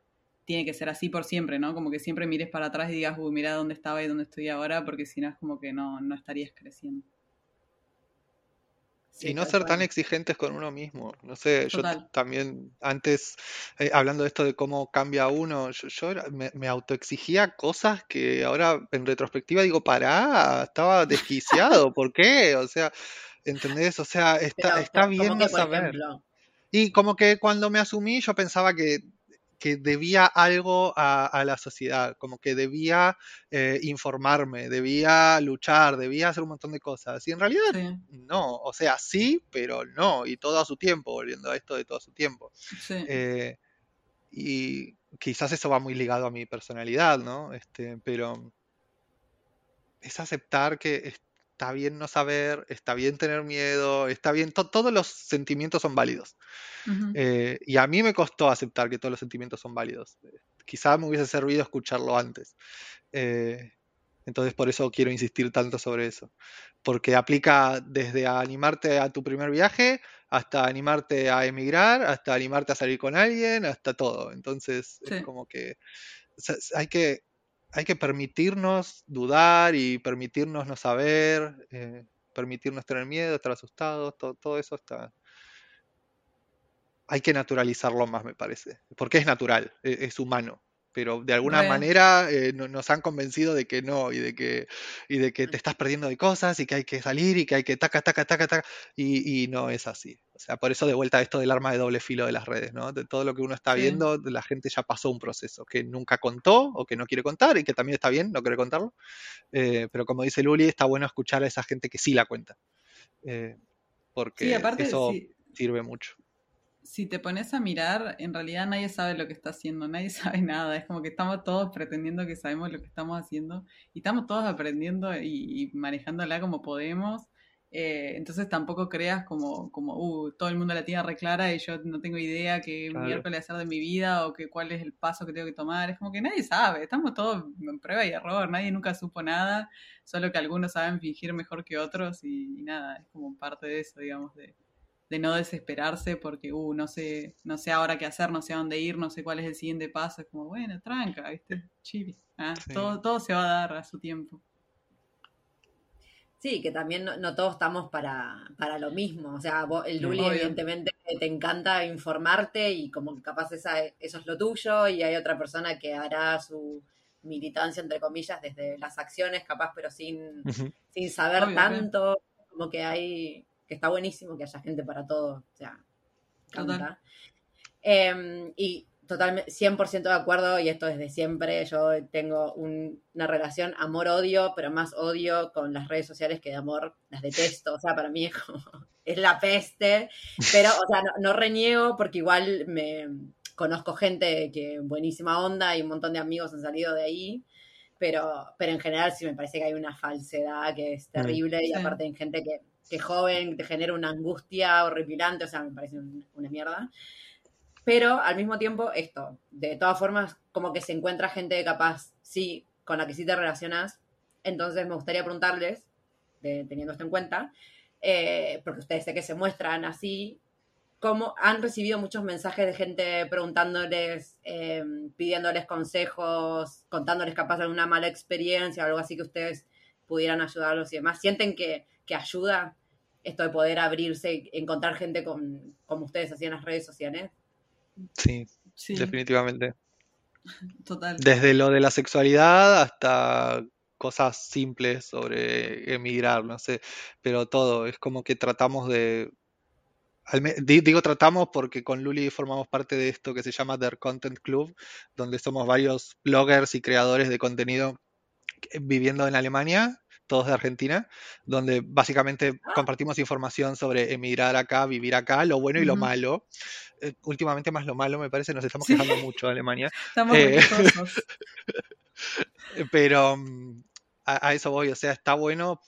tiene que ser así por siempre, ¿no? Como que siempre mires para atrás y digas, uy, mira dónde estaba y dónde estoy ahora, porque si no es como que no, no estarías creciendo. Sí, Y no ser cual. tan exigentes con uno mismo. No sé, yo también antes, eh, hablando de esto de cómo cambia uno, yo, yo era- me, me autoexigía cosas que ahora en retrospectiva digo, pará, estaba desquiciado, ¿por qué? O sea, ¿entendés? O sea, está, Pero, está ¿cómo bien no saber. ejemplo? Y como que cuando me asumí yo pensaba que, que debía algo a, a la sociedad, como que debía eh, informarme, debía luchar, debía hacer un montón de cosas. Y en realidad Sí, no, o sea, sí, pero no, y todo a su tiempo, volviendo a esto de todo a su tiempo. sí. Eh, y quizás eso va muy ligado a mi personalidad, ¿no? Este, pero es aceptar que está bien no saber, está bien tener miedo, está bien, to- todos los sentimientos son válidos. Eh, y a mí me costó aceptar que todos los sentimientos son válidos. Eh, Quizá me hubiese servido escucharlo antes. Eh, entonces por eso quiero insistir tanto sobre eso. Porque aplica desde a animarte a tu primer viaje, hasta animarte a emigrar, hasta animarte a salir con alguien, hasta todo. Entonces es como que hay que, hay que permitirnos dudar y permitirnos no saber, eh, permitirnos tener miedo, estar asustados, todo, todo eso está, hay que naturalizarlo más, me parece, porque es natural, e- es, humano, pero de alguna manera eh, no- nos han convencido de que no y de que, y de que te estás perdiendo de cosas y que hay que salir y que hay que taca, taca, taca, taca, y, y no es así. O sea, por eso de vuelta esto del arma de doble filo de las redes, ¿no? De todo lo que uno está Sí. viendo, la gente ya pasó un proceso que nunca contó o que no quiere contar y que también está bien no querer contarlo. Eh, pero como dice Luli, está bueno escuchar a esa gente que sí la cuenta. eh, porque Sí, aparte, eso si, sirve mucho. Si te pones a mirar, en realidad nadie sabe lo que está haciendo, nadie sabe nada. Es como que estamos todos pretendiendo que sabemos lo que estamos haciendo y estamos todos aprendiendo y, y manejándola como podemos. Eh, entonces tampoco creas como, como uh, todo el mundo la tiene re clara y yo no tengo idea qué Claro. miércoles hacer de mi vida o que, cuál es el paso que tengo que tomar. Es como que nadie sabe, estamos todos en prueba y error, nadie nunca supo nada, solo que algunos saben fingir mejor que otros y, y nada, es como parte de eso, digamos, de, de no desesperarse porque, uh, no sé, no sé ahora qué hacer, no sé a dónde ir, no sé cuál es el siguiente paso. Es como, bueno, tranca, ¿viste? Chile. Ah, Sí. todo, todo se va a dar a su tiempo. Sí, que también no, no todos estamos para, para lo mismo. O sea, vos- el Luli Obvio. evidentemente te encanta informarte y como que capaz esa, eso es lo tuyo y hay otra persona que hará su militancia, entre comillas, desde las acciones, capaz, pero sin, sin saber Obvio, tanto. Como que hay, que está buenísimo que haya gente para todo. O sea, canta. Em, y totalmente, 100% de acuerdo, y esto desde siempre, yo tengo un- una relación amor-odio, pero más odio con las redes sociales que de amor, las detesto, o sea, para mí es como, es la peste, pero, o sea, no, no reniego porque igual me conozco gente que buenísima onda y un montón de amigos han salido de ahí, pero, pero en general sí me parece que hay una falsedad que es terrible y aparte hay gente que, que joven te genera una angustia horripilante, o sea, me parece un- una mierda. Pero al mismo tiempo, esto, de todas formas, como que se encuentra gente capaz, sí, con la que sí te relacionas Entonces me gustaría preguntarles, teniendo esto en cuenta, eh, porque ustedes sé que se muestran así, cómo han recibido muchos mensajes de gente preguntándoles, eh, pidiéndoles consejos, contándoles capaz alguna mala experiencia o algo así que ustedes pudieran ayudarlos y demás. ¿Sienten que, que ayuda esto de poder abrirse, encontrar gente con, como ustedes hacían en las redes sociales? Sí, Sí, definitivamente. total. Desde lo de la sexualidad hasta cosas simples sobre emigrar, no sé, pero todo, es como que tratamos de... Digo tratamos porque con Luli formamos parte de esto que se llama The Content Club, donde somos varios bloggers y creadores de contenido viviendo en Alemania, todos de Argentina, donde básicamente compartimos información sobre emigrar acá, vivir acá, lo bueno y lo malo. Eh, últimamente más lo malo, me parece, nos estamos Sí. quejando mucho de Alemania. Estamos Eh, pero mm, a, a eso voy, o sea, está bueno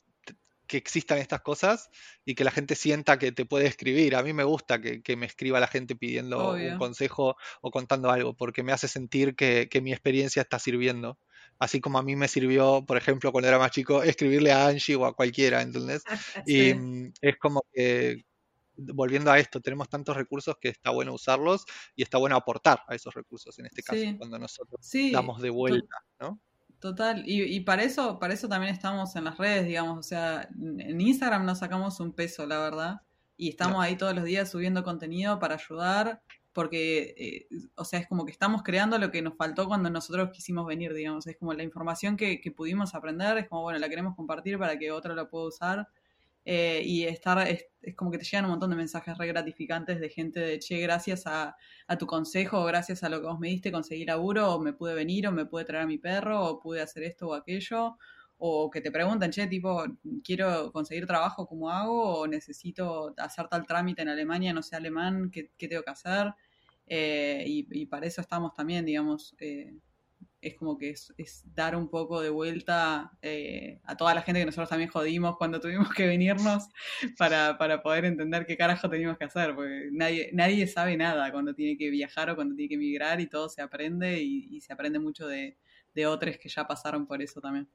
que existan estas cosas y que la gente sienta que te puede escribir. A mí me gusta que, que me escriba la gente pidiendo un Obvio. consejo o contando algo, porque me hace sentir que, que mi experiencia está sirviendo. Así como a mí me sirvió, por ejemplo, cuando era más chico, escribirle a Angie o a cualquiera, ¿entendés? Y Sí. mm, es como que, volviendo a esto, tenemos tantos recursos que está bueno usarlos y está bueno aportar a esos recursos, en este caso, Sí. cuando nosotros Sí, damos de vuelta, ¿no? Total, y, y para eso, para eso también estamos en las redes, digamos, o sea, en Instagram nos sacamos un peso, la verdad, y estamos ahí todos los días subiendo contenido para ayudar, porque, eh, o sea, es como que estamos creando lo que nos faltó cuando nosotros quisimos venir, digamos, es como la información que, que pudimos aprender, es como, bueno, la queremos compartir para que otro la pueda usar, eh, y estar, es, es como que te llegan un montón de mensajes re gratificantes de gente de, che, gracias a, a tu consejo, o gracias a lo que vos me diste, conseguí laburo, o me pude venir, o me pude traer a mi perro, o pude hacer esto o aquello, o que te preguntan, che, tipo, quiero conseguir trabajo, ¿cómo hago? O necesito hacer tal trámite en Alemania, no sé alemán, ¿qué, tengo que hacer? Eh, y, para eso estamos también, digamos, eh, es como que es, dar un poco de vuelta eh, a toda la gente que nosotros también jodimos cuando tuvimos que venirnos para, poder entender qué carajo teníamos que hacer, porque nadie, sabe nada cuando tiene que viajar o cuando tiene que emigrar y todo se aprende y, se aprende mucho de otros que ya pasaron por eso también.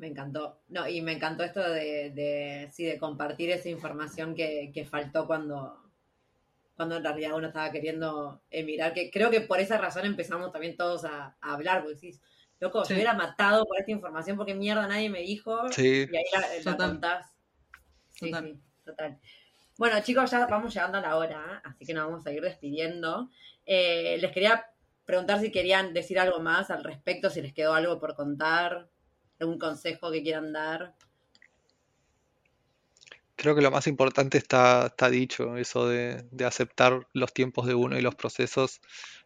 Me encantó. No, y me encantó esto de, de, sí, de compartir esa información que, que faltó cuando, cuando en realidad uno estaba queriendo emigrar, que creo que por esa razón empezamos también todos a, a hablar, porque decís, loco, Sí. yo hubiera matado por esta información porque mierda nadie me dijo, Sí. y ahí la, contás. Sí, Total. sí, total. Bueno, chicos, ya vamos llegando a la hora, ¿eh? así que nos vamos a ir despidiendo. Eh, les quería preguntar si querían decir algo más al respecto, si les quedó algo por contar, algún consejo que quieran dar. Creo que lo más importante está, está dicho, eso de, de aceptar los tiempos de uno y los procesos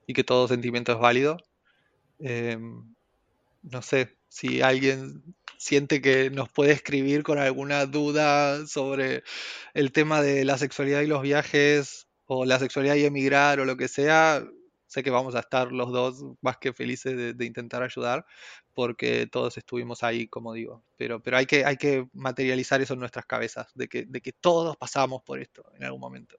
y que todo sentimiento es válido. Em, no sé, si alguien siente que nos puede escribir con alguna duda sobre el tema de la sexualidad y los viajes, o la sexualidad y emigrar, o lo que sea, sé que vamos a estar los dos más que felices de, de intentar ayudar, porque todos estuvimos ahí, como digo. Pero, pero hay que, hay que materializar eso en nuestras cabezas, de que, de que todos pasamos por esto en algún momento.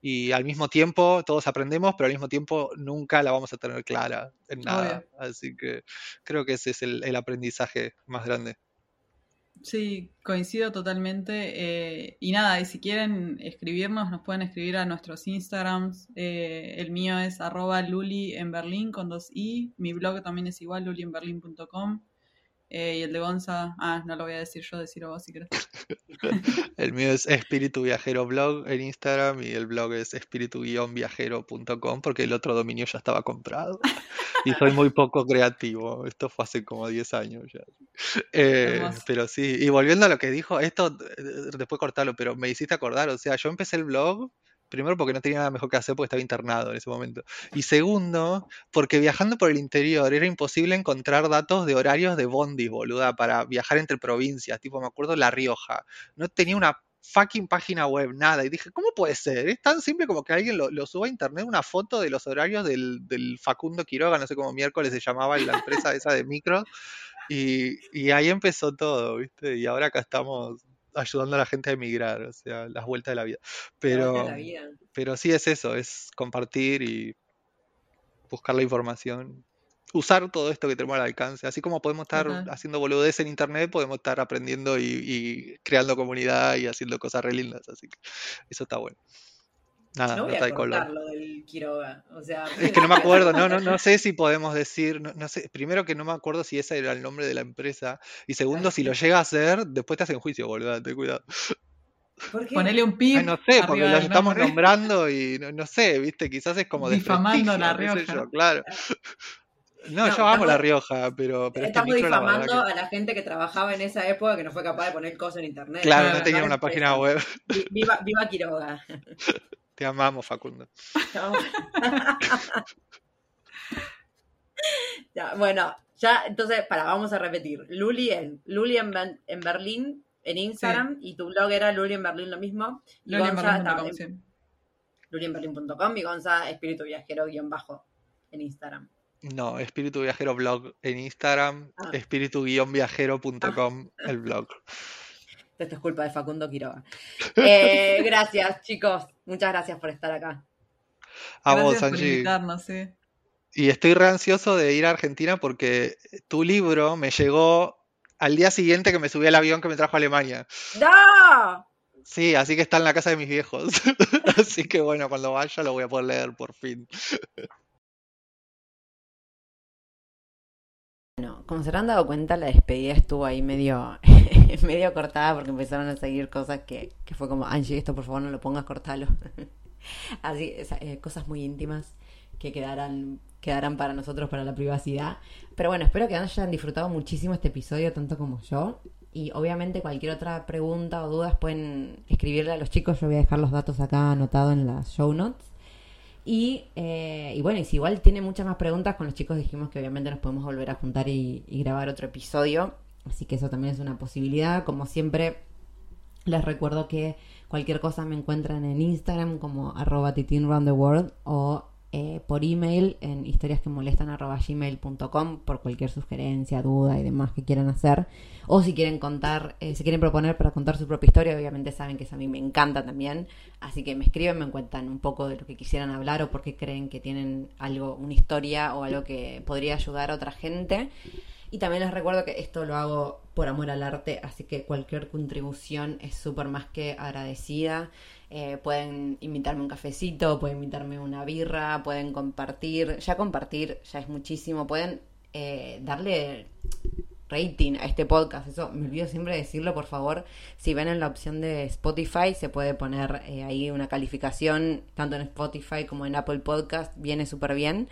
Y al mismo tiempo todos aprendemos, pero al mismo tiempo nunca la vamos a tener clara en nada. Así que creo que ese es el, el aprendizaje más grande. Sí, coincido totalmente. eh, y nada, y si quieren escribirnos, nos pueden escribir a nuestros Instagrams. eh, el mío es arroba luli en Berlín con dos i. Mi blog también es igual, lulienberlin.com. Eh, y el de Gonza, ah, no lo voy a decir yo, decirlo vos si querés. El mío es Espíritu Viajero Blog en Instagram y el blog es espíritu-viajero.com porque el otro dominio ya estaba comprado. Y soy muy poco creativo. Esto fue hace como 10 años ya. Eh, pero sí, y volviendo a lo que dijo, esto eh, después cortarlo, pero me hiciste acordar, o sea, yo empecé el blog. Primero porque no tenía nada mejor que hacer porque estaba internado en ese momento. Y segundo, porque viajando por el interior era imposible encontrar datos de horarios de bondis, boluda, para viajar entre provincias. Tipo, me acuerdo La Rioja. No tenía una fucking página web, nada. Y dije, ¿cómo puede ser? Es tan simple como que alguien lo, suba a internet, una foto de los horarios del, del Facundo Quiroga, no sé cómo miércoles se llamaba, la empresa esa de micros. Y, y ahí empezó todo, ¿viste? Y ahora acá estamos ayudando a la gente a emigrar, o sea, las vueltas de la vida. Pero, de la vida. pero sí es eso, es compartir y buscar la información usar todo esto que tenemos al alcance. Así como podemos estar haciendo boludez en internet, podemos estar aprendiendo y, y creando comunidad y haciendo cosas re lindas. Así que eso está bueno. Nada, No voy nota a de color. cortar lo del Quiroga. O sea, Es que no me acuerdo, no, no, no sé si podemos decir, no, no sé, primero que no me acuerdo si ese era el nombre de la empresa, y segundo, si lo llega a hacer, después te hacen juicio, boludo, ten cuidado. ¿Por qué? Ponele un pip. Ay, no sé, porque del estamos nombre. nombrando y no, no sé, viste, quizás es como Difamando La Rioja. yo, claro. No, No, yo amo La Rioja, pero, pero este Estamos la difamando que- a la gente que trabajaba en esa época que no fue capaz de poner cosas en internet. Claro, no tenía no una página web. Vi- Viva, viva Quiroga. Te amamos, Facundo. Ya, bueno, ya, entonces, para, vamos a repetir. Luli en, Luli en, Ben- en Berlín, en Instagram, y tu blog era Luli en Berlín lo mismo. Y Gonza Lolienberlin.com, estaba en sí. lulienberlin.com y Gonza espíritu viajero guion bajo en Instagram. No, Espíritu Viajero Blog en Instagram, Ah. espíritu-viajero.com el blog. Esto es culpa de Facundo Quiroga. Eh, gracias, chicos. Muchas gracias por estar acá. A vos, Gracias por Angie. invitarnos, sí. Y estoy re ansioso de ir a Argentina porque tu libro me llegó al día siguiente que me subí al avión que me trajo a Alemania. ¡No! Sí, así que está en la casa de mis viejos. Así que bueno, cuando vaya lo voy a poder leer por fin. Bueno, como se habrán dado cuenta, la despedida estuvo ahí medio, medio cortada porque empezaron a seguir cosas que, que fue como, Angie, esto por favor no lo pongas, cortalo. Así, eh, cosas muy íntimas que quedarán, quedarán para nosotros, para la privacidad. Pero bueno, espero que hayan disfrutado muchísimo este episodio, tanto como yo. Y obviamente cualquier otra pregunta o dudas pueden escribirle a los chicos. Yo voy a dejar los datos acá anotados en las show notes. Y, eh, y bueno, y si igual tiene muchas más preguntas, con los chicos dijimos que obviamente nos podemos volver a juntar y grabar otro episodio. Así que eso también es una posibilidad. Como siempre, les recuerdo que cualquier cosa me encuentran en Instagram como arroba titinroundtheworld o eh, por email en historias que molestan gmail.com por cualquier sugerencia, duda y demás que quieran hacer. O si quieren contar, eh, si quieren proponer para contar su propia historia, obviamente saben que eso a mí me encanta también. Así que me escriben, me cuentan un poco de lo que quisieran hablar o por qué creen que tienen algo, una historia o algo que podría ayudar a otra gente. Y también les recuerdo que esto lo hago por amor al arte, así que cualquier contribución es súper más que agradecida. Eh, pueden invitarme un cafecito, pueden invitarme una birra, pueden compartir. Ya compartir ya es muchísimo. Pueden eh, darle rating a este podcast. Eso me olvido siempre de decirlo, por favor. Si ven en la opción de Spotify, se puede poner eh, ahí una calificación, tanto en Spotify como en Apple Podcast. Viene súper bien.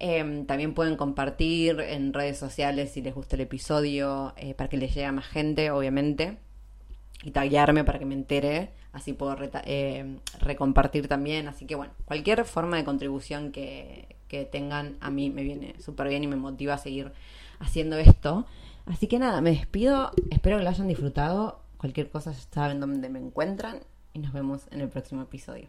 Eh, también pueden compartir en redes sociales si les gusta el episodio, eh, para que les llegue a más gente, obviamente. Y taguearme para que me entere. Así puedo eh, recompartir también. Así que bueno, cualquier forma de contribución que, que tengan a mí me viene súper bien y me motiva a seguir haciendo esto. Así que nada, me despido. Espero que lo hayan disfrutado. Cualquier cosa ya saben dónde me encuentran. Y nos vemos en el próximo episodio.